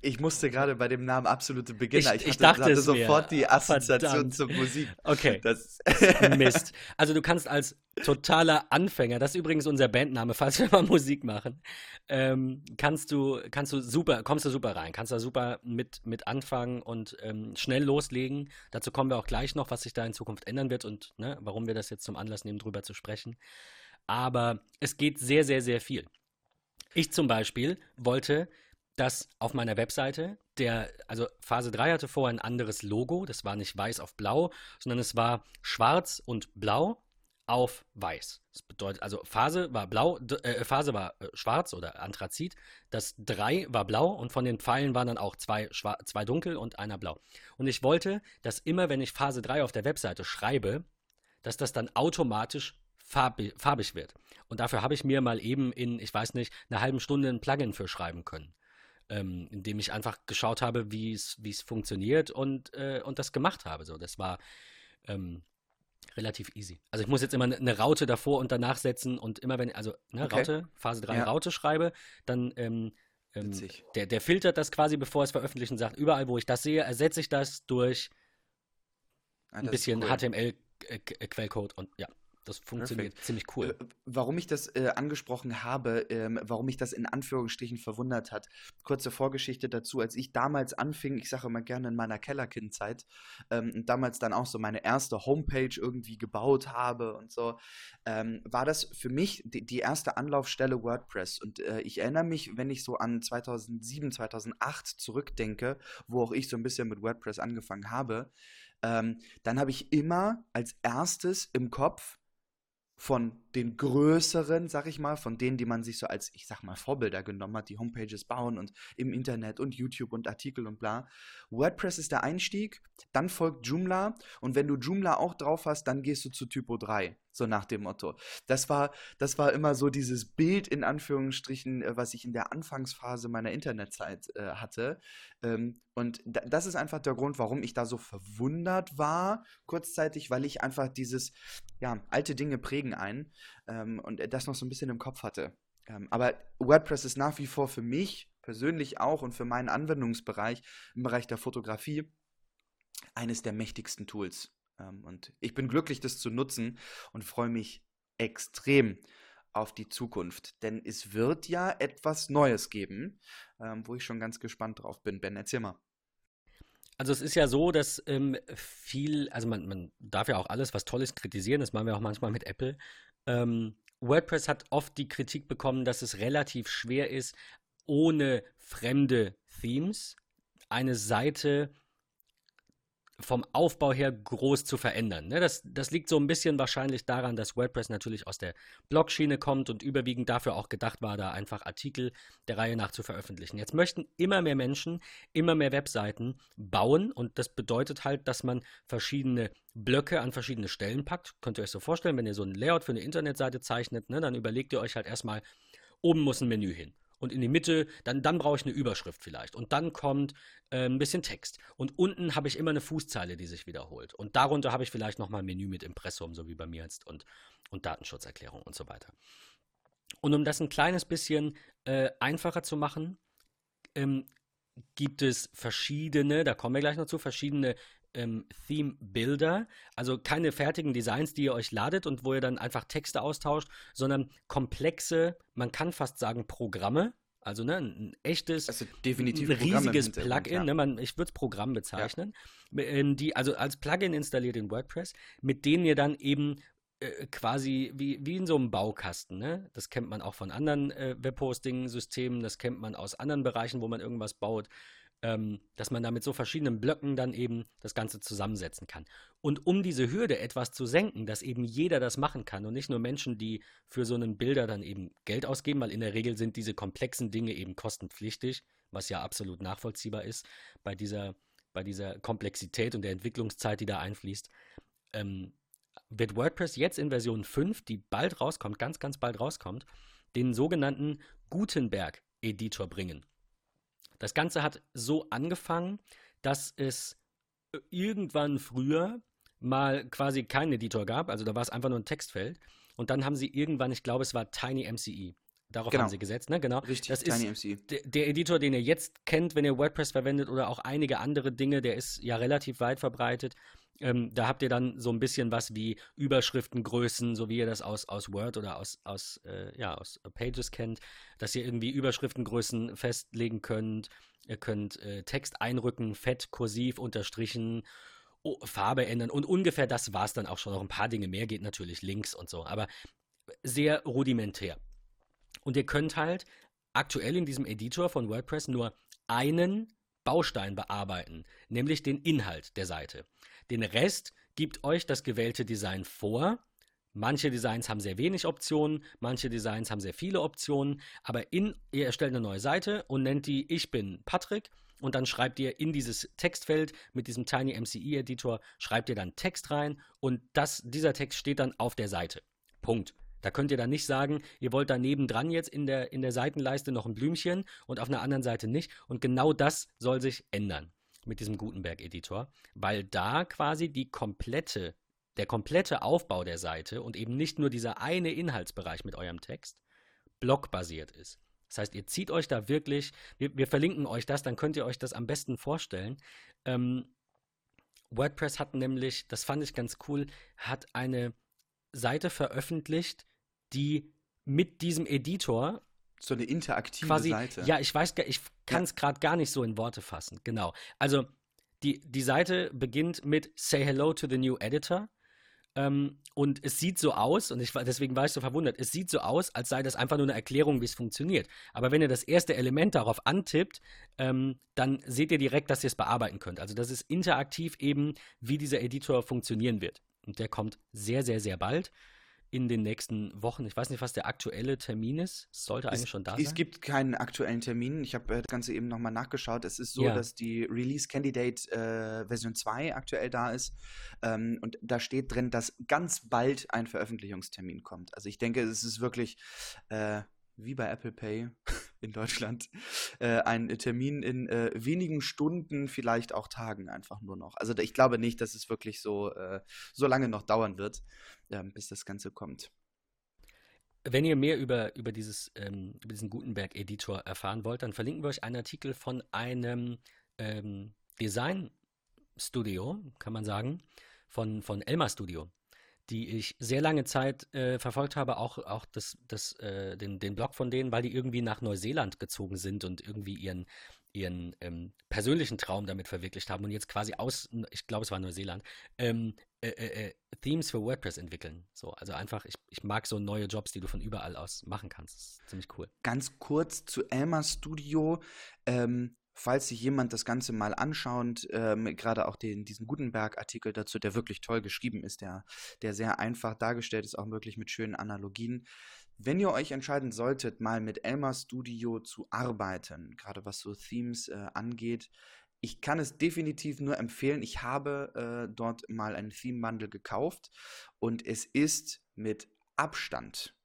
Ich musste gerade bei dem Namen absolute Beginner.
Ich, ich, ich dachte, hatte
sofort
mir.
die Assoziation Verdammt. zur Musik.
Okay. Das Mist. Also du kannst als totaler Anfänger, das ist übrigens unser Bandname, falls wir mal Musik machen, ähm, kannst du, kannst du super, kommst du super rein, kannst da super mit, mit anfangen und ähm, schnell loslegen. Dazu kommen wir auch gleich noch, was sich da in Zukunft ändern wird und ne, warum wir das jetzt zum Anlass nehmen, drüber zu sprechen. Aber es geht sehr, sehr, sehr viel. Ich zum Beispiel wollte dass auf meiner Webseite der, also Phase 3 hatte vorher ein anderes Logo, das war nicht weiß auf blau, sondern es war schwarz und blau auf weiß. Das bedeutet, also Phase war blau, äh, Phase war äh, schwarz oder Anthrazit, das 3 war blau und von den Pfeilen waren dann auch zwei, zwei dunkel und einer blau. Und ich wollte, dass immer, wenn ich Phase 3 auf der Webseite schreibe, dass das dann automatisch farbig, wird. Und dafür habe ich mir mal eben in, ich weiß nicht, einer halben Stunde ein Plugin für schreiben können. Ähm, indem ich einfach geschaut habe, wie es funktioniert und, äh, und das gemacht habe. So, das war ähm, relativ easy. Also ich muss jetzt immer eine ne Raute davor und danach setzen und immer wenn, also ne, okay. Raute, Phase 3 ja. Raute schreibe, dann ähm, ähm, der, der filtert das quasi, bevor es veröffentlicht und sagt, überall, wo ich das sehe, ersetze ich das durch ah, ein bisschen cool. HTML-Quellcode und ja. Das funktioniert Perfect. ziemlich cool.
Äh, warum ich das äh, angesprochen habe, ähm, warum mich das in Anführungsstrichen verwundert hat. Kurze Vorgeschichte dazu, als ich damals anfing, ich sage immer gerne in meiner Kellerkindzeit, ähm, damals dann auch so meine erste Homepage irgendwie gebaut habe und so, ähm, war das für mich die, die, erste Anlaufstelle WordPress. Und äh, ich erinnere mich, wenn ich so an 2007, 2008 zurückdenke, wo auch ich so ein bisschen mit WordPress angefangen habe, ähm, dann habe ich immer als erstes im Kopf von den größeren, sag ich mal, von denen, die man sich so als, ich sag mal, Vorbilder genommen hat, die Homepages bauen und im Internet und YouTube und Artikel und bla. WordPress ist der Einstieg, dann folgt Joomla und wenn du Joomla auch drauf hast, dann gehst du zu Typo 3, so nach dem Motto. Das war, das war immer so dieses Bild in Anführungsstrichen, äh, was ich in der Anfangsphase meiner Internetzeit äh, hatte. Ähm, und das ist einfach der Grund, warum ich da so verwundert war, kurzzeitig, weil ich einfach dieses, ja, alte Dinge prägen ein ähm, und das noch so ein bisschen im Kopf hatte. Ähm, aber WordPress ist nach wie vor für mich persönlich auch und für meinen Anwendungsbereich im Bereich der Fotografie eines der mächtigsten Tools. Ähm, und ich bin glücklich, das zu nutzen und freue mich extrem auf die Zukunft. Denn es wird ja etwas Neues geben, ähm, wo ich schon ganz gespannt drauf bin. Ben, erzähl mal.
Also es ist ja so, dass ähm, viel, also man, man darf ja auch alles, was Tolles kritisieren, das machen wir auch manchmal mit Apple. Ähm, WordPress hat oft die Kritik bekommen, dass es relativ schwer ist, ohne fremde Themes eine Seite vom Aufbau her groß zu verändern. Ne? Das, das liegt so ein bisschen wahrscheinlich daran, dass WordPress natürlich aus der Blogschiene kommt und überwiegend dafür auch gedacht war, da einfach Artikel der Reihe nach zu veröffentlichen. Jetzt möchten immer mehr Menschen immer mehr Webseiten bauen und das bedeutet halt, dass man verschiedene Blöcke an verschiedene Stellen packt. Könnt ihr euch so vorstellen, wenn ihr so ein Layout für eine Internetseite zeichnet, ne, dann überlegt ihr euch halt erstmal, oben muss ein Menü hin und in die Mitte, dann, dann brauche ich eine Überschrift vielleicht. Und dann kommt äh, ein bisschen Text. Und unten habe ich immer eine Fußzeile, die sich wiederholt. Und darunter habe ich vielleicht nochmal ein Menü mit Impressum, so wie bei mir jetzt, und, und Datenschutzerklärung und so weiter. Und um das ein kleines bisschen äh, einfacher zu machen, ähm, gibt es verschiedene, da kommen wir gleich noch zu, verschiedene ähm, Theme Builder, also keine fertigen Designs, die ihr euch ladet und wo ihr dann einfach Texte austauscht, sondern komplexe, man kann fast sagen Programme, also ne, ein echtes,
also definitiv
ein riesiges Plugin, ja. ne, man, ich würde es Programm bezeichnen, ja. Ähm, die also als Plugin installiert in WordPress, mit denen ihr dann eben äh, quasi wie, wie in so einem Baukasten. Ne? Das kennt man auch von anderen äh, Webhosting-Systemen, das kennt man aus anderen Bereichen, wo man irgendwas baut ähm, dass man da mit so verschiedenen Blöcken dann eben das Ganze zusammensetzen kann. Und um diese Hürde etwas zu senken, dass eben jeder das machen kann und nicht nur Menschen, die für so einen Bilder dann eben Geld ausgeben, weil in der Regel sind diese komplexen Dinge eben kostenpflichtig, was ja absolut nachvollziehbar ist bei dieser, bei dieser Komplexität und der Entwicklungszeit, die da einfließt. Ähm, wird WordPress jetzt in Version 5, die bald rauskommt, ganz, ganz bald rauskommt, den sogenannten Gutenberg-Editor bringen. Das Ganze hat so angefangen, dass es äh, irgendwann früher mal quasi keinen Editor gab, also da war es einfach nur ein Textfeld. Und dann haben sie irgendwann, ich glaube, es war Tiny MCE. Darauf genau. haben sie gesetzt, ne? Genau.
Richtig,
das Tiny ist MCE. Der Editor, den ihr jetzt kennt, wenn ihr WordPress verwendet oder auch einige andere Dinge, der ist ja relativ weit verbreitet. Ähm, da habt ihr dann so ein bisschen was wie Überschriftengrößen, so wie ihr das aus, aus Word oder aus, aus, äh, ja, aus Pages kennt, dass ihr irgendwie Überschriftengrößen festlegen könnt. Ihr könnt äh, Text einrücken, fett, kursiv, unterstrichen, oh, Farbe ändern und ungefähr das war es dann auch schon. Noch ein paar Dinge mehr geht natürlich links und so, aber sehr rudimentär. Und ihr könnt halt aktuell in diesem Editor von WordPress nur einen Baustein bearbeiten, nämlich den Inhalt der Seite. Den Rest gibt euch das gewählte Design vor, Manche Designs haben sehr wenig Optionen, manche Designs haben sehr viele Optionen, aber in, ihr erstellt eine neue Seite und nennt die Ich bin Patrick und dann schreibt ihr in dieses Textfeld mit diesem Tiny MCE Editor, schreibt ihr dann Text rein und das, dieser Text steht dann auf der Seite. Punkt. Da könnt ihr dann nicht sagen, ihr wollt da nebendran jetzt in der, in der Seitenleiste noch ein Blümchen und auf einer anderen Seite nicht. Und genau das soll sich ändern mit diesem Gutenberg-Editor, weil da quasi die komplette, der komplette Aufbau der Seite und eben nicht nur dieser eine Inhaltsbereich mit eurem Text blockbasiert ist. Das heißt, ihr zieht euch da wirklich, wir, wir verlinken euch das, dann könnt ihr euch das am besten vorstellen. Ähm, WordPress hat nämlich, das fand ich ganz cool, hat eine Seite veröffentlicht, die mit diesem Editor
so eine interaktive
quasi,
Seite.
Ja, ich weiß, ich kann es ja. gerade gar nicht so in Worte fassen. Genau. Also die, die Seite beginnt mit Say hello to the new editor. Ähm, und es sieht so aus, und ich, deswegen war ich so verwundert, es sieht so aus, als sei das einfach nur eine Erklärung, wie es funktioniert. Aber wenn ihr das erste Element darauf antippt, ähm, dann seht ihr direkt, dass ihr es bearbeiten könnt. Also das ist interaktiv eben, wie dieser Editor funktionieren wird. Und der kommt sehr, sehr, sehr bald in den nächsten Wochen. Ich weiß nicht, was der aktuelle Termin ist. Es sollte eigentlich
es,
schon da sein.
Es gibt keinen aktuellen Termin. Ich habe äh, das Ganze eben nochmal nachgeschaut. Es ist so, ja. dass die Release Candidate äh, Version 2 aktuell da ist. Ähm, und da steht drin, dass ganz bald ein Veröffentlichungstermin kommt. Also ich denke, es ist wirklich äh, wie bei Apple Pay in Deutschland, äh, ein Termin in äh, wenigen Stunden, vielleicht auch Tagen einfach nur noch. Also ich glaube nicht, dass es wirklich so, äh, so lange noch dauern wird, ähm, bis das Ganze kommt.
Wenn ihr mehr über, über, dieses, ähm, über diesen Gutenberg-Editor erfahren wollt, dann verlinken wir euch einen Artikel von einem ähm, Design-Studio, kann man sagen, von, von Elmar Studio die ich sehr lange Zeit äh, verfolgt habe, auch, auch das, das, äh, den, den Blog von denen, weil die irgendwie nach Neuseeland gezogen sind und irgendwie ihren, ihren ähm, persönlichen Traum damit verwirklicht haben und jetzt quasi aus, ich glaube, es war Neuseeland, ähm, äh, äh, äh, Themes für WordPress entwickeln. So, also einfach, ich, ich mag so neue Jobs, die du von überall aus machen kannst. Das ist ziemlich cool.
Ganz kurz zu Elmer Studio. Ähm, falls sich jemand das Ganze mal anschaut, ähm, gerade auch den, diesen Gutenberg-Artikel dazu, der wirklich toll geschrieben ist, der, der sehr einfach dargestellt ist, auch wirklich mit schönen Analogien. Wenn ihr euch entscheiden solltet, mal mit Elmar Studio zu arbeiten, gerade was so Themes äh, angeht, ich kann es definitiv nur empfehlen. Ich habe äh, dort mal einen Theme-Bundle gekauft und es ist mit Abstand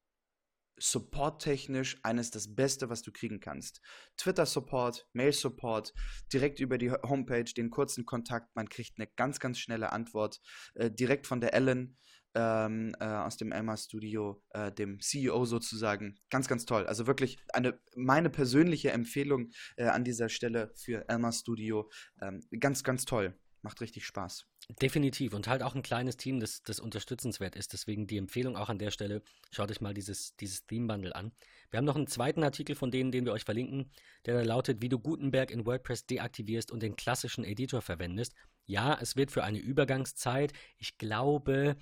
supporttechnisch eines das Beste, was du kriegen kannst. Twitter-Support, Mail-Support, direkt über die Homepage, den kurzen Kontakt, man kriegt eine ganz, ganz schnelle Antwort äh, direkt von der Ellen ähm, äh, aus dem Elmar Studio, äh, dem CEO sozusagen. Ganz, ganz toll. Also wirklich eine, meine persönliche Empfehlung äh, an dieser Stelle für Elmar Studio. Ähm, ganz, ganz toll. Macht richtig Spaß.
Definitiv und halt auch ein kleines Team, das, das unterstützenswert ist. Deswegen die Empfehlung auch an der Stelle, schaut euch mal dieses, dieses Theme-Bundle an. Wir haben noch einen zweiten Artikel von denen, den wir euch verlinken, der da lautet, wie du Gutenberg in WordPress deaktivierst und den klassischen Editor verwendest. Ja, es wird für eine Übergangszeit, ich glaube,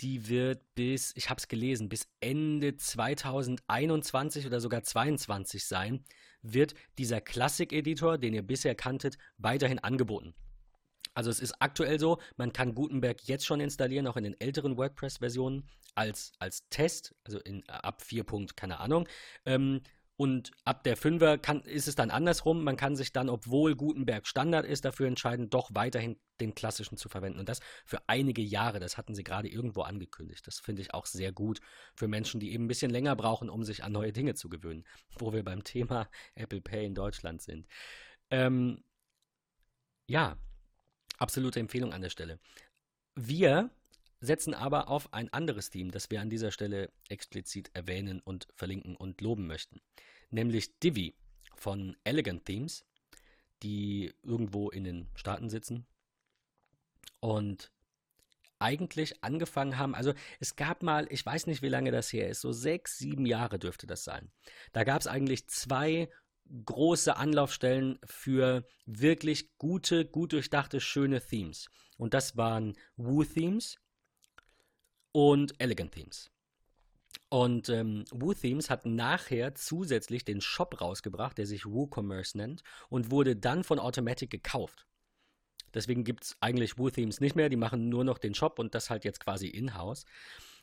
die wird bis, ich habe es gelesen, bis Ende 2021 oder sogar 2022 sein, wird dieser Classic-Editor, den ihr bisher kanntet, weiterhin angeboten. Also es ist aktuell so, man kann Gutenberg jetzt schon installieren, auch in den älteren WordPress-Versionen als, als Test, also in, ab 4. keine Ahnung. Ähm, und ab der 5er kann, ist es dann andersrum. Man kann sich dann, obwohl Gutenberg Standard ist, dafür entscheiden, doch weiterhin den klassischen zu verwenden. Und das für einige Jahre. Das hatten sie gerade irgendwo angekündigt. Das finde ich auch sehr gut für Menschen, die eben ein bisschen länger brauchen, um sich an neue Dinge zu gewöhnen. Wo wir beim Thema Apple Pay in Deutschland sind. Ähm, ja, Absolute Empfehlung an der Stelle. Wir setzen aber auf ein anderes Team, das wir an dieser Stelle explizit erwähnen und verlinken und loben möchten. Nämlich Divi von Elegant Themes, die irgendwo in den Staaten sitzen und eigentlich angefangen haben, also es gab mal, ich weiß nicht, wie lange das her ist, so sechs, sieben Jahre dürfte das sein. Da gab es eigentlich zwei große Anlaufstellen für wirklich gute, gut durchdachte, schöne Themes. Und das waren Woo-Themes und Elegant Themes. Und ähm, WooThemes hat nachher zusätzlich den Shop rausgebracht, der sich WooCommerce nennt und wurde dann von Automatic gekauft. Deswegen gibt es eigentlich WooThemes nicht mehr, die machen nur noch den Shop und das halt jetzt quasi in-house.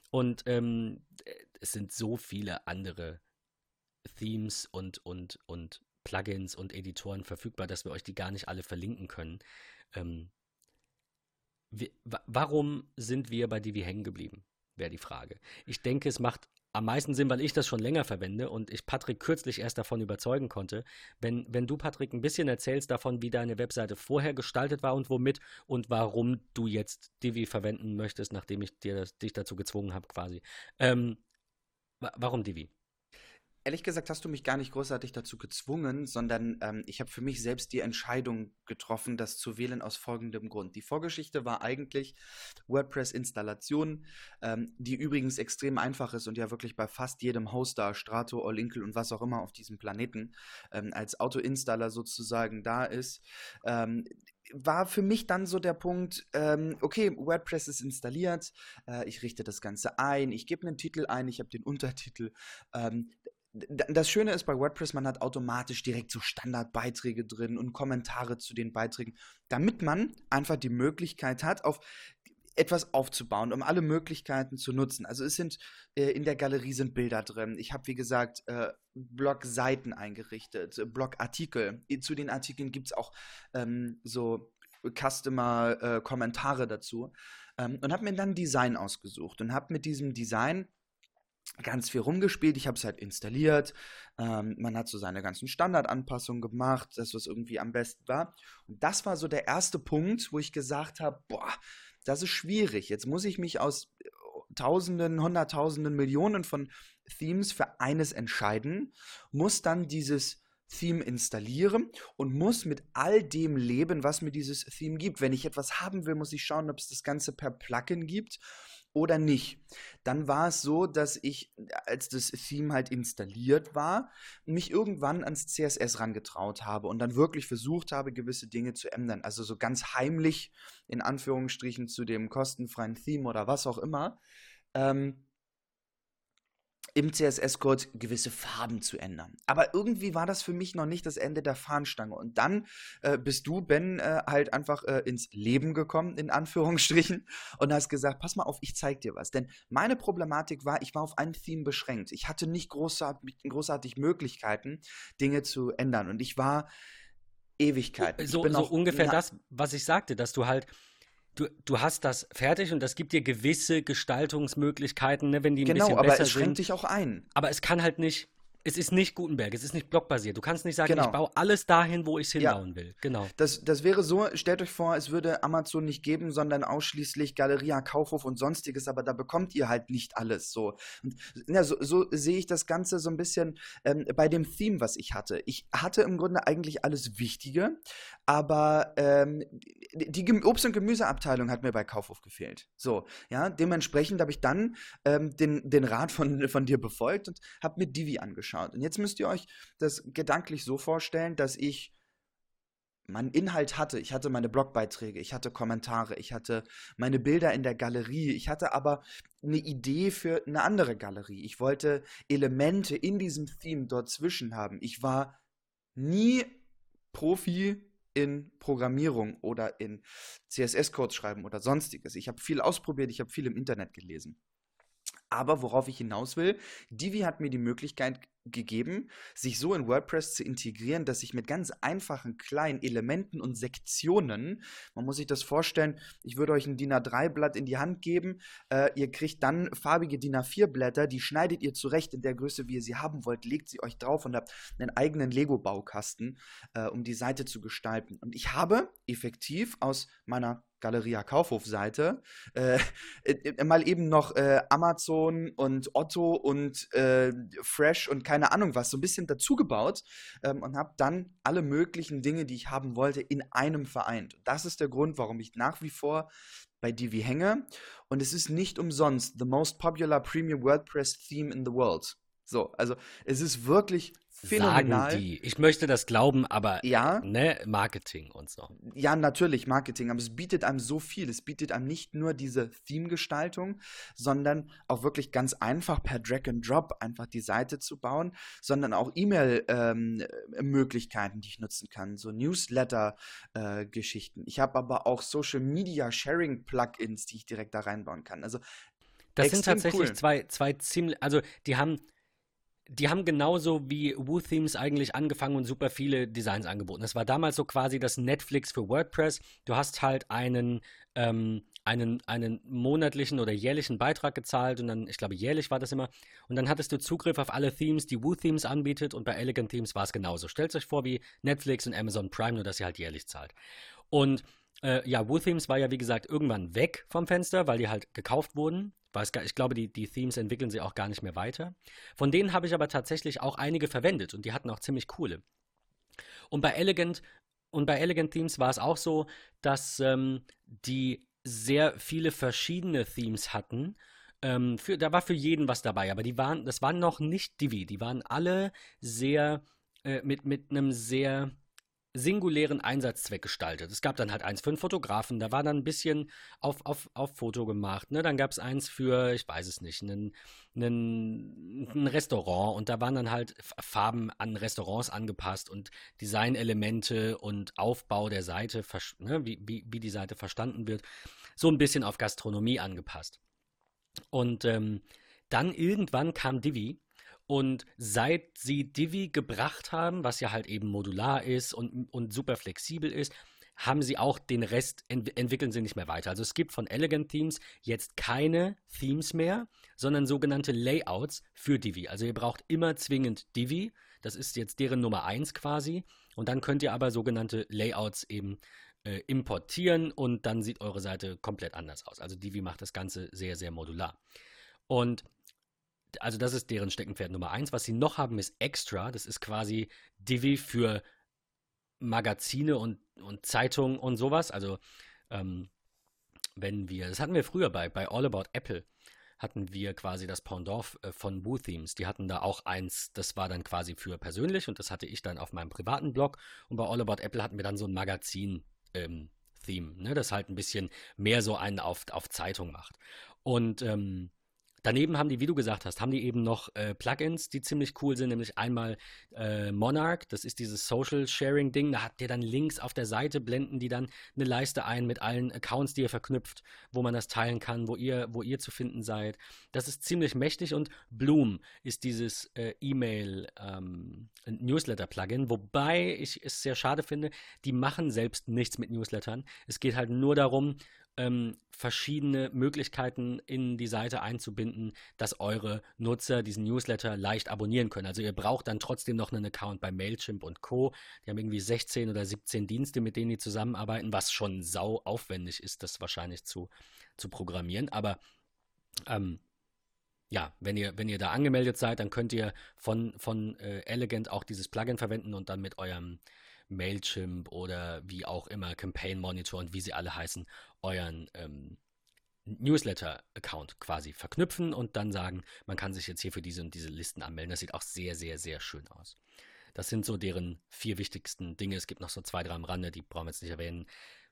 Und ähm, es sind so viele andere Themes und, und, und Plugins und Editoren verfügbar, dass wir euch die gar nicht alle verlinken können. Ähm, wir, warum sind wir bei Divi hängen geblieben? Wäre die Frage. Ich denke, es macht am meisten Sinn, weil ich das schon länger verwende und ich Patrick kürzlich erst davon überzeugen konnte. Wenn, wenn du, Patrick, ein bisschen erzählst davon, wie deine Webseite vorher gestaltet war und womit und warum du jetzt Divi verwenden möchtest, nachdem ich dir, dich dazu gezwungen habe, quasi. Ähm, warum Divi?
Ehrlich gesagt hast du mich gar nicht großartig dazu gezwungen, sondern ähm, ich habe für mich selbst die Entscheidung getroffen, das zu wählen aus folgendem Grund. Die Vorgeschichte war eigentlich WordPress-Installation, ähm, die übrigens extrem einfach ist und ja wirklich bei fast jedem Hoster, Strato, All-Inkle und was auch immer auf diesem Planeten ähm, als Auto-Installer sozusagen da ist ähm, war für mich dann so der Punkt, ähm, okay, WordPress ist installiert, äh, ich richte das Ganze ein, ich gebe einen Titel ein, ich habe den Untertitel. Ähm, das Schöne ist bei WordPress, man hat automatisch direkt so Standardbeiträge drin und Kommentare zu den Beiträgen, damit man einfach die Möglichkeit hat, auf etwas aufzubauen, um alle Möglichkeiten zu nutzen. Also es sind äh, in der Galerie sind Bilder drin. Ich habe, wie gesagt, äh, Blog-Seiten eingerichtet, Blog-Artikel. Zu den Artikeln gibt es auch ähm, so Customer-Kommentare äh, dazu. Ähm, und habe mir dann Design ausgesucht und habe mit diesem Design ganz viel rumgespielt. Ich habe es halt installiert. Ähm, man hat so seine ganzen Standardanpassungen gemacht, das, was irgendwie am besten war. Und das war so der erste Punkt, wo ich gesagt habe, boah, das ist schwierig. Jetzt muss ich mich aus äh, Tausenden, Hunderttausenden, Millionen von Themes für eines entscheiden, muss dann dieses Theme installieren und muss mit all dem leben, was mir dieses Theme gibt. Wenn ich etwas haben will, muss ich schauen, ob es das Ganze per Plugin gibt oder nicht. Dann war es so, dass ich, als das Theme halt installiert war, mich irgendwann ans CSS rangetraut habe und dann wirklich versucht habe, gewisse Dinge zu ändern. Also so ganz heimlich, in Anführungsstrichen, zu dem kostenfreien Theme oder was auch immer. Ähm, im CSS-Code gewisse Farben zu ändern. Aber irgendwie war das für mich noch nicht das Ende der Fahnenstange. Und dann äh, bist du, Ben, äh, halt einfach äh, ins Leben gekommen, in Anführungsstrichen, und hast gesagt, pass mal auf, ich zeig dir was. Denn meine Problematik war, ich war auf ein Theme beschränkt. Ich hatte nicht großartig, großartig Möglichkeiten, Dinge zu ändern. Und ich war Ewigkeit.
So, so ungefähr das, was ich sagte, dass du halt du, du hast das fertig und das gibt dir gewisse Gestaltungsmöglichkeiten, ne, wenn die ein genau, bisschen besser sind. Genau, aber es
schränkt dich auch ein.
Aber es kann halt nicht, es ist nicht Gutenberg, es ist nicht blockbasiert. Du kannst nicht sagen, genau. ich baue alles dahin, wo ich es hinbauen ja. will. Genau.
Das, das wäre so, stellt euch vor, es würde Amazon nicht geben, sondern ausschließlich Galeria, Kaufhof und sonstiges, aber da bekommt ihr halt nicht alles so. Und, ja, so, so sehe ich das Ganze so ein bisschen ähm, bei dem Theme, was ich hatte. Ich hatte im Grunde eigentlich alles Wichtige, aber ähm, die Gem Obst- und Gemüseabteilung hat mir bei Kaufhof gefehlt. So, ja, dementsprechend habe ich dann ähm, den, den Rat von, von dir befolgt und habe mir Divi angeschaut. Und jetzt müsst ihr euch das gedanklich so vorstellen, dass ich meinen Inhalt hatte. Ich hatte meine Blogbeiträge, ich hatte Kommentare, ich hatte meine Bilder in der Galerie, ich hatte aber eine Idee für eine andere Galerie. Ich wollte Elemente in diesem Theme dort zwischen haben. Ich war nie Profi in Programmierung oder in CSS-Code schreiben oder sonstiges. Ich habe viel ausprobiert, ich habe viel im Internet gelesen. Aber worauf ich hinaus will, Divi hat mir die Möglichkeit gegeben, sich so in WordPress zu integrieren, dass ich mit ganz einfachen kleinen Elementen und Sektionen, man muss sich das vorstellen, ich würde euch ein DIN A3-Blatt in die Hand geben, äh, ihr kriegt dann farbige DIN A4-Blätter, die schneidet ihr zurecht in der Größe, wie ihr sie haben wollt, legt sie euch drauf und habt einen eigenen Lego-Baukasten, äh, um die Seite zu gestalten. Und ich habe effektiv aus meiner Galeria Kaufhof-Seite, äh, äh, mal eben noch äh, Amazon und Otto und äh, Fresh und keine Ahnung was, so ein bisschen dazugebaut ähm, und habe dann alle möglichen Dinge, die ich haben wollte, in einem vereint. Das ist der Grund, warum ich nach wie vor bei Divi hänge. Und es ist nicht umsonst the most popular premium WordPress theme in the world. So, also es ist wirklich phänomenal.
Sagen die. Ich möchte das glauben, aber ja, ne, Marketing und so.
Ja, natürlich Marketing, aber es bietet einem so viel. Es bietet einem nicht nur diese Theme-Gestaltung, sondern auch wirklich ganz einfach per Drag and Drop einfach die Seite zu bauen, sondern auch E-Mail-Möglichkeiten, ähm, die ich nutzen kann, so Newsletter-Geschichten. Äh, ich habe aber auch Social Media Sharing Plugins, die ich direkt da reinbauen kann. Also
Das sind tatsächlich cool. zwei, zwei ziemlich, also die haben, die haben genauso wie Woo Themes eigentlich angefangen und super viele Designs angeboten. Das war damals so quasi das Netflix für WordPress. Du hast halt einen, ähm, einen, einen monatlichen oder jährlichen Beitrag gezahlt und dann, ich glaube, jährlich war das immer. Und dann hattest du Zugriff auf alle Themes, die Woo Themes anbietet und bei Elegant Themes war es genauso. Stellt euch vor wie Netflix und Amazon Prime, nur dass ihr halt jährlich zahlt. Und äh, ja, Woo Themes war ja wie gesagt irgendwann weg vom Fenster, weil die halt gekauft wurden. Ich glaube, die, die Themes entwickeln sie auch gar nicht mehr weiter. Von denen habe ich aber tatsächlich auch einige verwendet und die hatten auch ziemlich coole. Und bei Elegant und bei Elegant Themes war es auch so, dass ähm, die sehr viele verschiedene Themes hatten. Ähm, für, da war für jeden was dabei, aber die waren, das waren noch nicht Divi, die waren alle sehr äh, mit, mit einem sehr singulären Einsatzzweck gestaltet. Es gab dann halt eins für einen Fotografen, da war dann ein bisschen auf, auf, auf Foto gemacht. Ne? Dann gab es eins für, ich weiß es nicht, ein Restaurant und da waren dann halt Farben an Restaurants angepasst und Designelemente und Aufbau der Seite, ne? wie, wie, wie die Seite verstanden wird, so ein bisschen auf Gastronomie angepasst. Und ähm, dann irgendwann kam Divi und seit sie Divi gebracht haben, was ja halt eben modular ist und, und super flexibel ist, haben sie auch den Rest, ent entwickeln sie nicht mehr weiter. Also es gibt von Elegant Themes jetzt keine Themes mehr, sondern sogenannte Layouts für Divi. Also ihr braucht immer zwingend Divi. Das ist jetzt deren Nummer 1 quasi. Und dann könnt ihr aber sogenannte Layouts eben äh, importieren und dann sieht eure Seite komplett anders aus. Also Divi macht das Ganze sehr, sehr modular. Und also das ist deren Steckenpferd Nummer eins. Was sie noch haben, ist Extra. Das ist quasi Divi für Magazine und, und Zeitungen und sowas. Also ähm, wenn wir, das hatten wir früher bei, bei All About Apple, hatten wir quasi das Pendant äh, von Woo Themes. Die hatten da auch eins, das war dann quasi für persönlich und das hatte ich dann auf meinem privaten Blog. Und bei All About Apple hatten wir dann so ein Magazin. Ähm, Theme, ne, das halt ein bisschen mehr so einen auf, auf Zeitung macht. Und ähm, Daneben haben die, wie du gesagt hast, haben die eben noch äh, Plugins, die ziemlich cool sind, nämlich einmal äh, Monarch, das ist dieses Social Sharing Ding, da habt ihr dann Links auf der Seite, blenden die dann eine Leiste ein mit allen Accounts, die ihr verknüpft, wo man das teilen kann, wo ihr, wo ihr zu finden seid. Das ist ziemlich mächtig und Bloom ist dieses äh, E-Mail ähm, Newsletter Plugin, wobei ich es sehr schade finde, die machen selbst nichts mit Newslettern. Es geht halt nur darum, ähm, verschiedene Möglichkeiten in die Seite einzubinden, dass eure Nutzer diesen Newsletter leicht abonnieren können. Also ihr braucht dann trotzdem noch einen Account bei Mailchimp und Co. Die haben irgendwie 16 oder 17 Dienste, mit denen die zusammenarbeiten, was schon sau aufwendig ist, das wahrscheinlich zu, zu programmieren. Aber ähm, ja, wenn ihr, wenn ihr da angemeldet seid, dann könnt ihr von, von äh, Elegant auch dieses Plugin verwenden und dann mit eurem Mailchimp oder wie auch immer, Campaign Monitor und wie sie alle heißen, euren ähm, Newsletter-Account quasi verknüpfen und dann sagen, man kann sich jetzt hier für diese und diese Listen anmelden. Das sieht auch sehr, sehr, sehr schön aus. Das sind so deren vier wichtigsten Dinge. Es gibt noch so zwei, drei am Rande, die brauchen wir jetzt nicht erwähnen.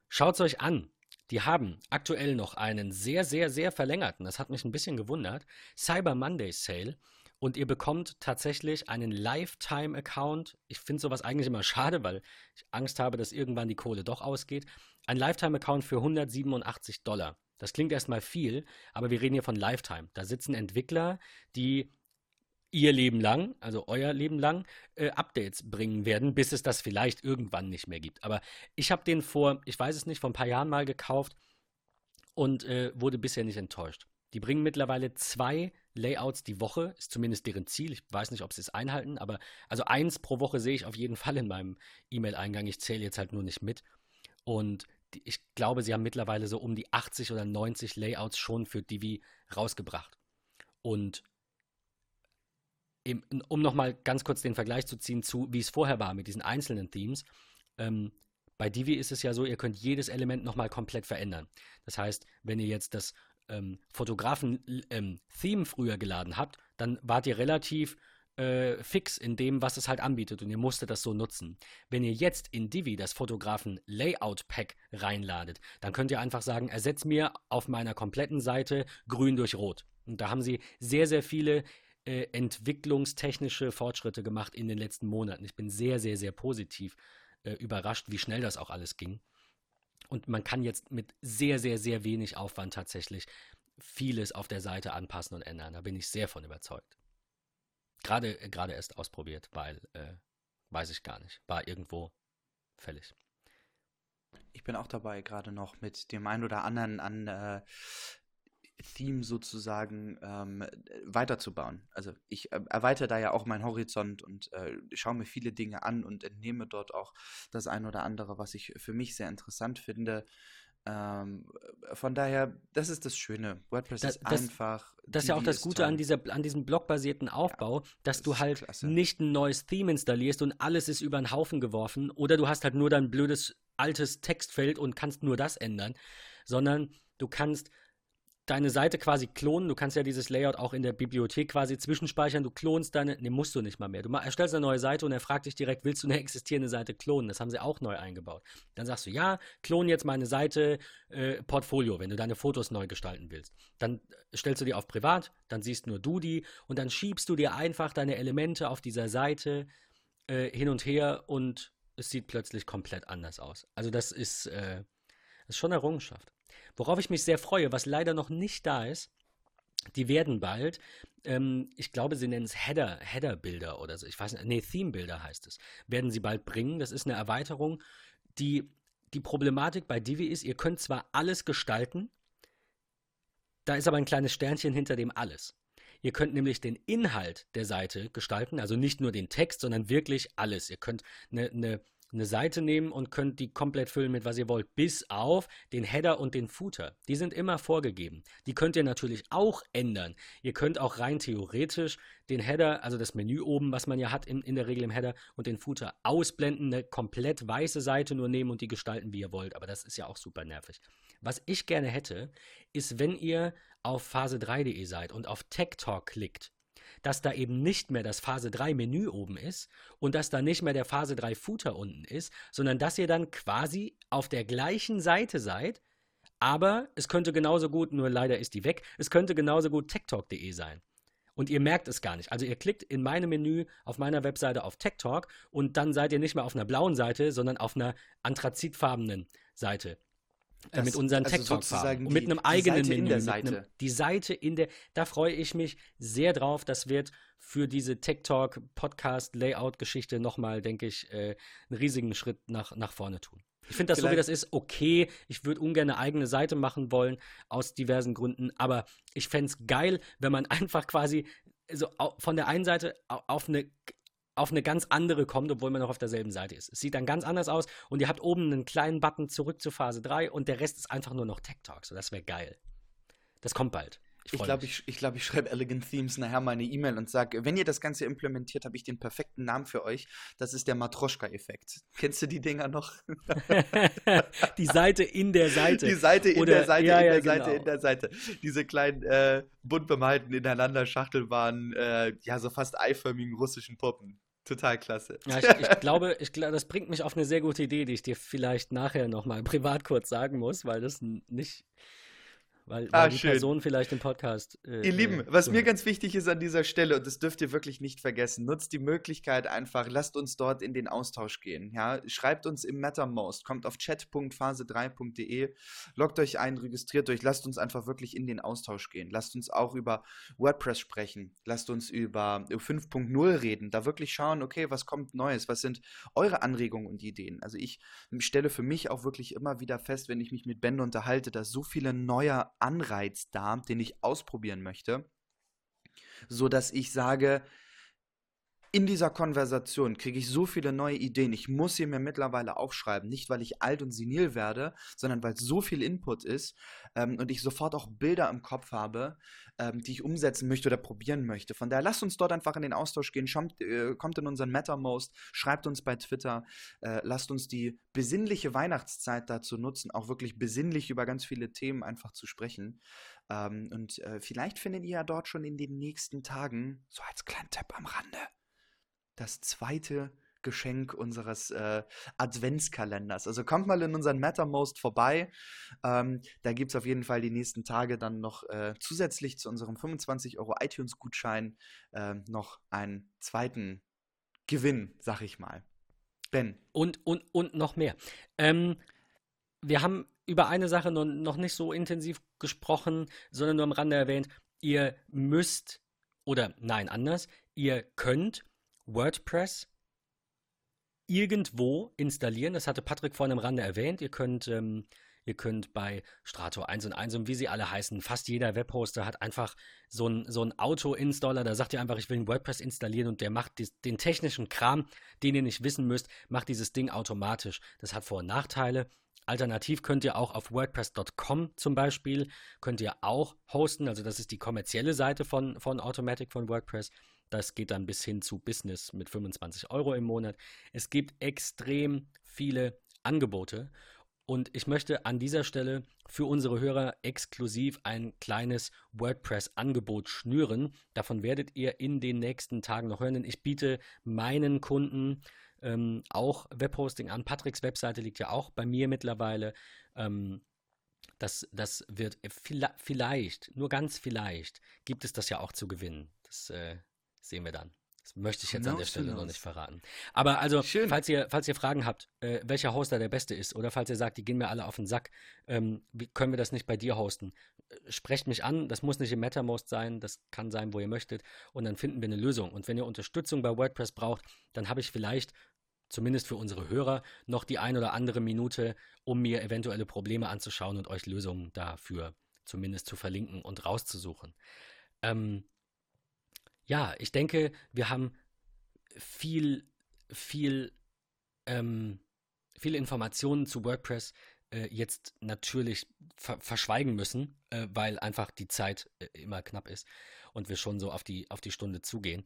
Schaut es euch an. Die haben aktuell noch einen sehr, sehr, sehr verlängerten, das hat mich ein bisschen gewundert, Cyber Monday Sale und ihr bekommt tatsächlich einen Lifetime-Account. Ich finde sowas eigentlich immer schade, weil ich Angst habe, dass irgendwann die Kohle doch ausgeht. Ein Lifetime-Account für 187 Dollar. Das klingt erstmal viel, aber wir reden hier von Lifetime. Da sitzen Entwickler, die ihr Leben lang, also euer Leben lang, äh, Updates bringen werden, bis es das vielleicht irgendwann nicht mehr gibt. Aber ich habe den vor, ich weiß es nicht, vor ein paar Jahren mal gekauft und äh, wurde bisher nicht enttäuscht. Die bringen mittlerweile zwei Layouts die Woche, ist zumindest deren Ziel. Ich weiß nicht, ob sie es einhalten, aber also eins pro Woche sehe ich auf jeden Fall in meinem E-Mail-Eingang. Ich zähle jetzt halt nur nicht mit. Und ich glaube, sie haben mittlerweile so um die 80 oder 90 Layouts schon für Divi rausgebracht. Und im, um nochmal ganz kurz den Vergleich zu ziehen zu, wie es vorher war mit diesen einzelnen Themes. Ähm, bei Divi ist es ja so, ihr könnt jedes Element nochmal komplett verändern. Das heißt, wenn ihr jetzt das ähm, Fotografen-Theme ähm, früher geladen habt, dann wart ihr relativ äh, fix in dem, was es halt anbietet und ihr musstet das so nutzen. Wenn ihr jetzt in Divi das Fotografen-Layout-Pack reinladet, dann könnt ihr einfach sagen, ersetzt mir auf meiner kompletten Seite grün durch rot. Und da haben sie sehr, sehr viele äh, entwicklungstechnische Fortschritte gemacht in den letzten Monaten. Ich bin sehr, sehr, sehr positiv äh, überrascht, wie schnell das auch alles ging. Und man kann jetzt mit sehr, sehr, sehr wenig Aufwand tatsächlich vieles auf der Seite anpassen und ändern. Da bin ich sehr von überzeugt. Gerade, gerade erst ausprobiert, weil, äh, weiß ich gar nicht, war irgendwo fällig.
Ich bin auch dabei, gerade noch mit dem einen oder anderen an äh, Theme sozusagen ähm, weiterzubauen. Also ich äh, erweitere da ja auch meinen Horizont und äh, schaue mir viele Dinge an und entnehme dort auch das ein oder andere, was ich für mich sehr interessant finde. Ähm, von daher, das ist das Schöne. WordPress das, ist einfach.
Das ist ja auch das Gute an, dieser, an diesem blockbasierten Aufbau, ja, dass das du halt klasse. nicht ein neues Theme installierst und alles ist über den Haufen geworfen oder du hast halt nur dein blödes altes Textfeld und kannst nur das ändern, sondern du kannst deine Seite quasi klonen. Du kannst ja dieses Layout auch in der Bibliothek quasi zwischenspeichern. Du klonst deine, ne, musst du nicht mal mehr. Du erstellst eine neue Seite und er fragt dich direkt, willst du eine existierende Seite klonen? Das haben sie auch neu eingebaut. Dann sagst du, ja, klon jetzt meine Seite äh, Portfolio, wenn du deine Fotos neu gestalten willst. Dann stellst du die auf privat, dann siehst nur du die und dann schiebst du dir einfach deine Elemente auf dieser Seite äh, hin und her und es sieht plötzlich komplett anders aus. Also das ist, äh, ist schon eine Errungenschaft. Worauf ich mich sehr freue, was leider noch nicht da ist, die werden bald, ähm, ich glaube, sie nennen es Header, Header-Bilder oder so, ich weiß nicht, nee, Theme-Bilder heißt es, werden sie bald bringen. Das ist eine Erweiterung, die, die Problematik bei Divi ist, ihr könnt zwar alles gestalten, da ist aber ein kleines Sternchen hinter dem alles. Ihr könnt nämlich den Inhalt der Seite gestalten, also nicht nur den Text, sondern wirklich alles. Ihr könnt eine, eine eine Seite nehmen und könnt die komplett füllen mit was ihr wollt, bis auf den Header und den Footer. Die sind immer vorgegeben. Die könnt ihr natürlich auch ändern. Ihr könnt auch rein theoretisch den Header, also das Menü oben, was man ja hat in, in der Regel im Header und den Footer ausblenden, eine komplett weiße Seite nur nehmen und die gestalten, wie ihr wollt. Aber das ist ja auch super nervig. Was ich gerne hätte, ist, wenn ihr auf phase3.de seid und auf Tech Talk klickt, dass da eben nicht mehr das Phase 3 Menü oben ist und dass da nicht mehr der Phase 3 Footer unten ist, sondern dass ihr dann quasi auf der gleichen Seite seid, aber es könnte genauso gut, nur leider ist die weg, es könnte genauso gut techtalk.de sein. Und ihr merkt es gar nicht. Also ihr klickt in meinem Menü auf meiner Webseite auf Tech Talk und dann seid ihr nicht mehr auf einer blauen Seite, sondern auf einer anthrazitfarbenen Seite. Äh, das, mit unseren also Tech-Talk-Farben. Und mit einem eigenen Menü. In der Seite. Einem, die Seite in der, da freue ich mich sehr drauf. Das wird für diese Tech-Talk-Podcast-Layout-Geschichte nochmal, denke ich, äh, einen riesigen Schritt nach, nach vorne tun. Ich finde das Vielleicht. so, wie das ist, okay. Ich würde ungern eine eigene Seite machen wollen, aus diversen Gründen. Aber ich fände es geil, wenn man einfach quasi so von der einen Seite auf eine auf eine ganz andere kommt, obwohl man noch auf derselben Seite ist. Es sieht dann ganz anders aus und ihr habt oben einen kleinen Button zurück zu Phase 3 und der Rest ist einfach nur noch Tech Talk. So, das wäre geil. Das kommt bald.
Ich glaube, ich, ich, glaub, ich schreibe Elegant Themes nachher mal eine E-Mail und sage, wenn ihr das Ganze implementiert, habe ich den perfekten Namen für euch. Das ist der Matroschka-Effekt. Kennst du die Dinger noch?
die Seite in der Seite.
Die Seite in Oder, der Seite, ja, in der ja, Seite, genau. in der Seite. Diese kleinen, äh, bunt bemalten, ineinander schachtelbaren, äh, ja, so fast eiförmigen russischen Puppen. Total klasse.
Ja, ich, ich glaube, ich, das bringt mich auf eine sehr gute Idee, die ich dir vielleicht nachher nochmal privat kurz sagen muss, weil das nicht weil, ah, weil die schön. Person vielleicht im Podcast.
Äh, ihr Lieben, äh, was mir ganz wichtig ist an dieser Stelle, und das dürft ihr wirklich nicht vergessen, nutzt die Möglichkeit einfach, lasst uns dort in den Austausch gehen. Ja? Schreibt uns im MetaMost, kommt auf chat.phase3.de, loggt euch ein, registriert euch, lasst uns einfach wirklich in den Austausch gehen. Lasst uns auch über WordPress sprechen, lasst uns über 5.0 reden, da wirklich schauen, okay, was kommt Neues, was sind eure Anregungen und Ideen. Also ich stelle für mich auch wirklich immer wieder fest, wenn ich mich mit Ben unterhalte, dass so viele neue Anreiz da, den ich ausprobieren möchte, so dass ich sage, in dieser Konversation kriege ich so viele neue Ideen. Ich muss sie mir mittlerweile aufschreiben. Nicht, weil ich alt und senil werde, sondern weil so viel Input ist ähm, und ich sofort auch Bilder im Kopf habe, ähm, die ich umsetzen möchte oder probieren möchte. Von daher lasst uns dort einfach in den Austausch gehen. Schaut, äh, kommt in unseren MetaMost, schreibt uns bei Twitter. Äh, lasst uns die besinnliche Weihnachtszeit dazu nutzen, auch wirklich besinnlich über ganz viele Themen einfach zu sprechen. Ähm, und äh, vielleicht findet ihr ja dort schon in den nächsten Tagen, so als kleinen Tipp am Rande, das zweite Geschenk unseres äh, Adventskalenders. Also kommt mal in unseren Mattermost vorbei. Ähm, da gibt es auf jeden Fall die nächsten Tage dann noch äh, zusätzlich zu unserem 25 Euro iTunes-Gutschein äh, noch einen zweiten Gewinn, sag ich mal. Ben.
Und, und, und noch mehr. Ähm, wir haben über eine Sache noch, noch nicht so intensiv gesprochen, sondern nur am Rande erwähnt. Ihr müsst, oder nein, anders, ihr könnt WordPress irgendwo installieren. Das hatte Patrick vorhin am Rande erwähnt. Ihr könnt, ähm, ihr könnt bei Strato 1 und 1 und wie sie alle heißen, fast jeder Webhoster hat einfach so einen so Auto-Installer. Da sagt ihr einfach, ich will ein WordPress installieren und der macht dies, den technischen Kram, den ihr nicht wissen müsst, macht dieses Ding automatisch. Das hat Vor- und Nachteile. Alternativ könnt ihr auch auf WordPress.com zum Beispiel, könnt ihr auch hosten. Also das ist die kommerzielle Seite von, von Automatic von WordPress. Das geht dann bis hin zu Business mit 25 Euro im Monat. Es gibt extrem viele Angebote. Und ich möchte an dieser Stelle für unsere Hörer exklusiv ein kleines WordPress-Angebot schnüren. Davon werdet ihr in den nächsten Tagen noch hören. Denn ich biete meinen Kunden ähm, auch Webhosting an. Patricks Webseite liegt ja auch bei mir mittlerweile. Ähm, das, das wird vielleicht, nur ganz vielleicht, gibt es das ja auch zu gewinnen. Das äh, sehen wir dann. Das möchte ich jetzt an der Stelle noch nicht verraten. Aber also, falls ihr, falls ihr Fragen habt, äh, welcher Hoster der beste ist, oder falls ihr sagt, die gehen mir alle auf den Sack, ähm, wie können wir das nicht bei dir hosten? Äh, sprecht mich an, das muss nicht im MetaMost sein, das kann sein, wo ihr möchtet, und dann finden wir eine Lösung. Und wenn ihr Unterstützung bei WordPress braucht, dann habe ich vielleicht zumindest für unsere Hörer, noch die ein oder andere Minute, um mir eventuelle Probleme anzuschauen und euch Lösungen dafür zumindest zu verlinken und rauszusuchen. Ähm, ja, ich denke, wir haben viel, viel, ähm, viele Informationen zu WordPress äh, jetzt natürlich ver verschweigen müssen, äh, weil einfach die Zeit äh, immer knapp ist und wir schon so auf die, auf die Stunde zugehen.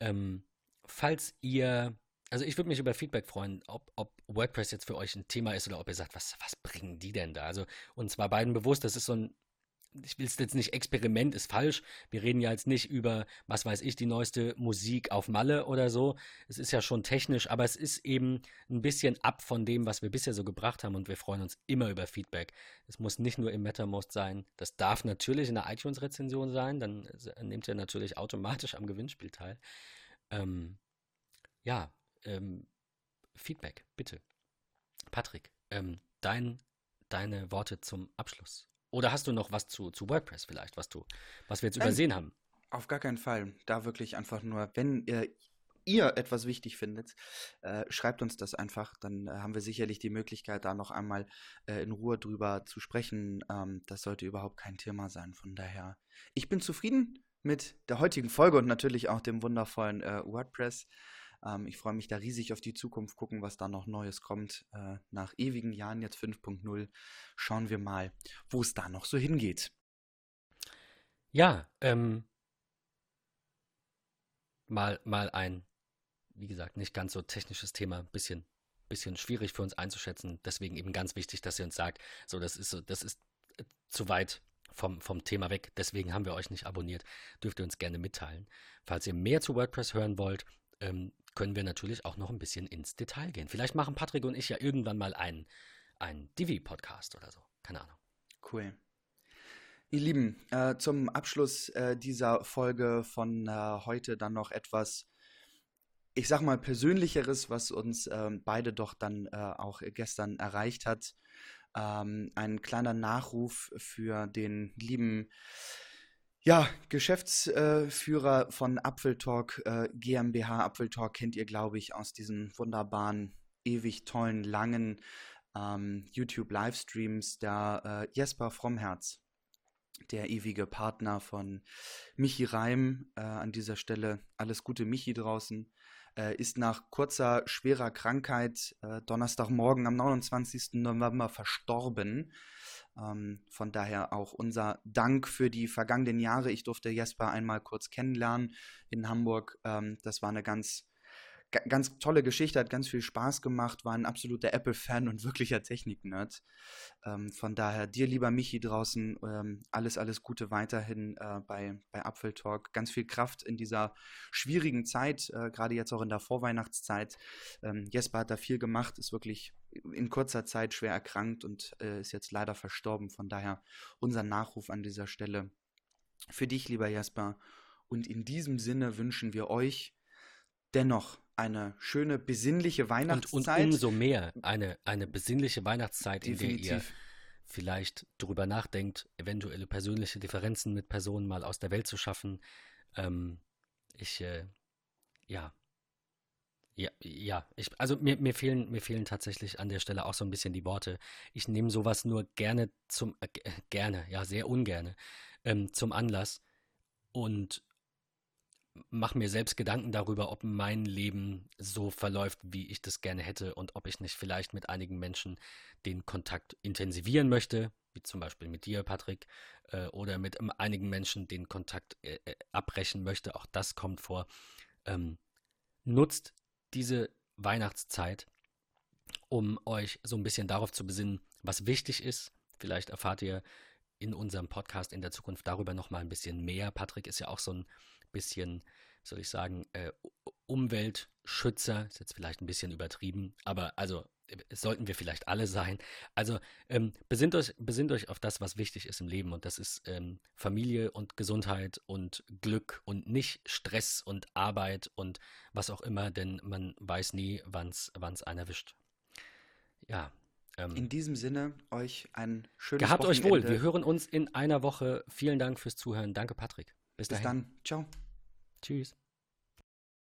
Ähm, falls ihr, also ich würde mich über Feedback freuen, ob, ob WordPress jetzt für euch ein Thema ist oder ob ihr sagt, was, was bringen die denn da? Also uns war beiden bewusst, das ist so ein ich will es jetzt nicht, Experiment ist falsch. Wir reden ja jetzt nicht über, was weiß ich, die neueste Musik auf Malle oder so. Es ist ja schon technisch, aber es ist eben ein bisschen ab von dem, was wir bisher so gebracht haben und wir freuen uns immer über Feedback. Es muss nicht nur im MetaMost sein. Das darf natürlich in der iTunes-Rezension sein, dann nehmt ihr natürlich automatisch am Gewinnspiel teil. Ähm, ja, ähm, Feedback, bitte. Patrick, ähm, dein, deine Worte zum Abschluss. Oder hast du noch was zu, zu WordPress vielleicht, was du, was wir jetzt Nein, übersehen haben?
Auf gar keinen Fall. Da wirklich einfach nur, wenn ihr, ihr etwas wichtig findet, äh, schreibt uns das einfach. Dann äh, haben wir sicherlich die Möglichkeit, da noch einmal äh, in Ruhe drüber zu sprechen. Ähm, das sollte überhaupt kein Thema sein. Von daher, ich bin zufrieden mit der heutigen Folge und natürlich auch dem wundervollen äh, WordPress. Ähm, ich freue mich da riesig auf die Zukunft, gucken, was da noch Neues kommt. Äh, nach ewigen Jahren jetzt 5.0 schauen wir mal, wo es da noch so hingeht.
Ja, ähm, mal, mal ein, wie gesagt, nicht ganz so technisches Thema, bisschen, bisschen schwierig für uns einzuschätzen. Deswegen eben ganz wichtig, dass ihr uns sagt, so, das ist das ist äh, zu weit vom, vom Thema weg. Deswegen haben wir euch nicht abonniert. Dürft ihr uns gerne mitteilen. Falls ihr mehr zu WordPress hören wollt, ähm, können wir natürlich auch noch ein bisschen ins Detail gehen. Vielleicht machen Patrick und ich ja irgendwann mal einen, einen Divi-Podcast oder so. Keine Ahnung.
Cool. Ihr Lieben, äh, zum Abschluss äh, dieser Folge von äh, heute dann noch etwas, ich sag mal, Persönlicheres, was uns ähm, beide doch dann äh, auch gestern erreicht hat. Ähm, ein kleiner Nachruf für den lieben ja, Geschäftsführer von Apfeltalk äh, GmbH. Apfeltalk kennt ihr, glaube ich, aus diesen wunderbaren, ewig tollen, langen ähm, YouTube-Livestreams. Der äh, Jesper Frommherz, der ewige Partner von Michi Reim. Äh, an dieser Stelle alles Gute, Michi draußen. Äh, ist nach kurzer, schwerer Krankheit äh, Donnerstagmorgen am 29. November verstorben. Ähm, von daher auch unser Dank für die vergangenen Jahre. Ich durfte Jesper einmal kurz kennenlernen in Hamburg. Ähm, das war eine ganz ganz tolle Geschichte, hat ganz viel Spaß gemacht, war ein absoluter Apple-Fan und wirklicher Technik-Nerd. Ähm, von daher dir, lieber Michi draußen, ähm, alles, alles Gute weiterhin äh, bei, bei Apfeltalk. Ganz viel Kraft in dieser schwierigen Zeit, äh, gerade jetzt auch in der Vorweihnachtszeit. Ähm, Jesper hat da viel gemacht, ist wirklich in kurzer Zeit schwer erkrankt und äh, ist jetzt leider verstorben. Von daher unser Nachruf an dieser Stelle für dich, lieber Jesper. Und in diesem Sinne wünschen wir euch dennoch eine schöne, besinnliche Weihnachtszeit.
Und, und umso mehr eine, eine besinnliche Weihnachtszeit, Definitiv. in der ihr vielleicht darüber nachdenkt, eventuelle persönliche Differenzen mit Personen mal aus der Welt zu schaffen. Ähm, ich, äh, ja, ja, ja, ich, also mir, mir fehlen, mir fehlen tatsächlich an der Stelle auch so ein bisschen die Worte. Ich nehme sowas nur gerne zum, äh, gerne, ja, sehr ungerne, ähm, zum Anlass und mache mir selbst Gedanken darüber, ob mein Leben so verläuft, wie ich das gerne hätte und ob ich nicht vielleicht mit einigen Menschen den Kontakt intensivieren möchte, wie zum Beispiel mit dir, Patrick, äh, oder mit ähm, einigen Menschen den Kontakt äh, äh, abbrechen möchte. Auch das kommt vor. Ähm, nutzt diese Weihnachtszeit, um euch so ein bisschen darauf zu besinnen, was wichtig ist. Vielleicht erfahrt ihr in unserem Podcast in der Zukunft darüber noch mal ein bisschen mehr. Patrick ist ja auch so ein bisschen, soll ich sagen, äh, Umweltschützer, ist jetzt vielleicht ein bisschen übertrieben, aber also es sollten wir vielleicht alle sein. Also ähm, besinnt, euch, besinnt euch auf das, was wichtig ist im Leben und das ist ähm, Familie und Gesundheit und Glück und nicht Stress und Arbeit und was auch immer, denn man weiß nie, wann es einen erwischt. Ja.
Ähm, in diesem Sinne, euch ein schönes
Gehabt Wochenende. euch wohl. Wir hören uns in einer Woche. Vielen Dank fürs Zuhören. Danke, Patrick. Bis, Bis dann.
Ciao.
Tschüss.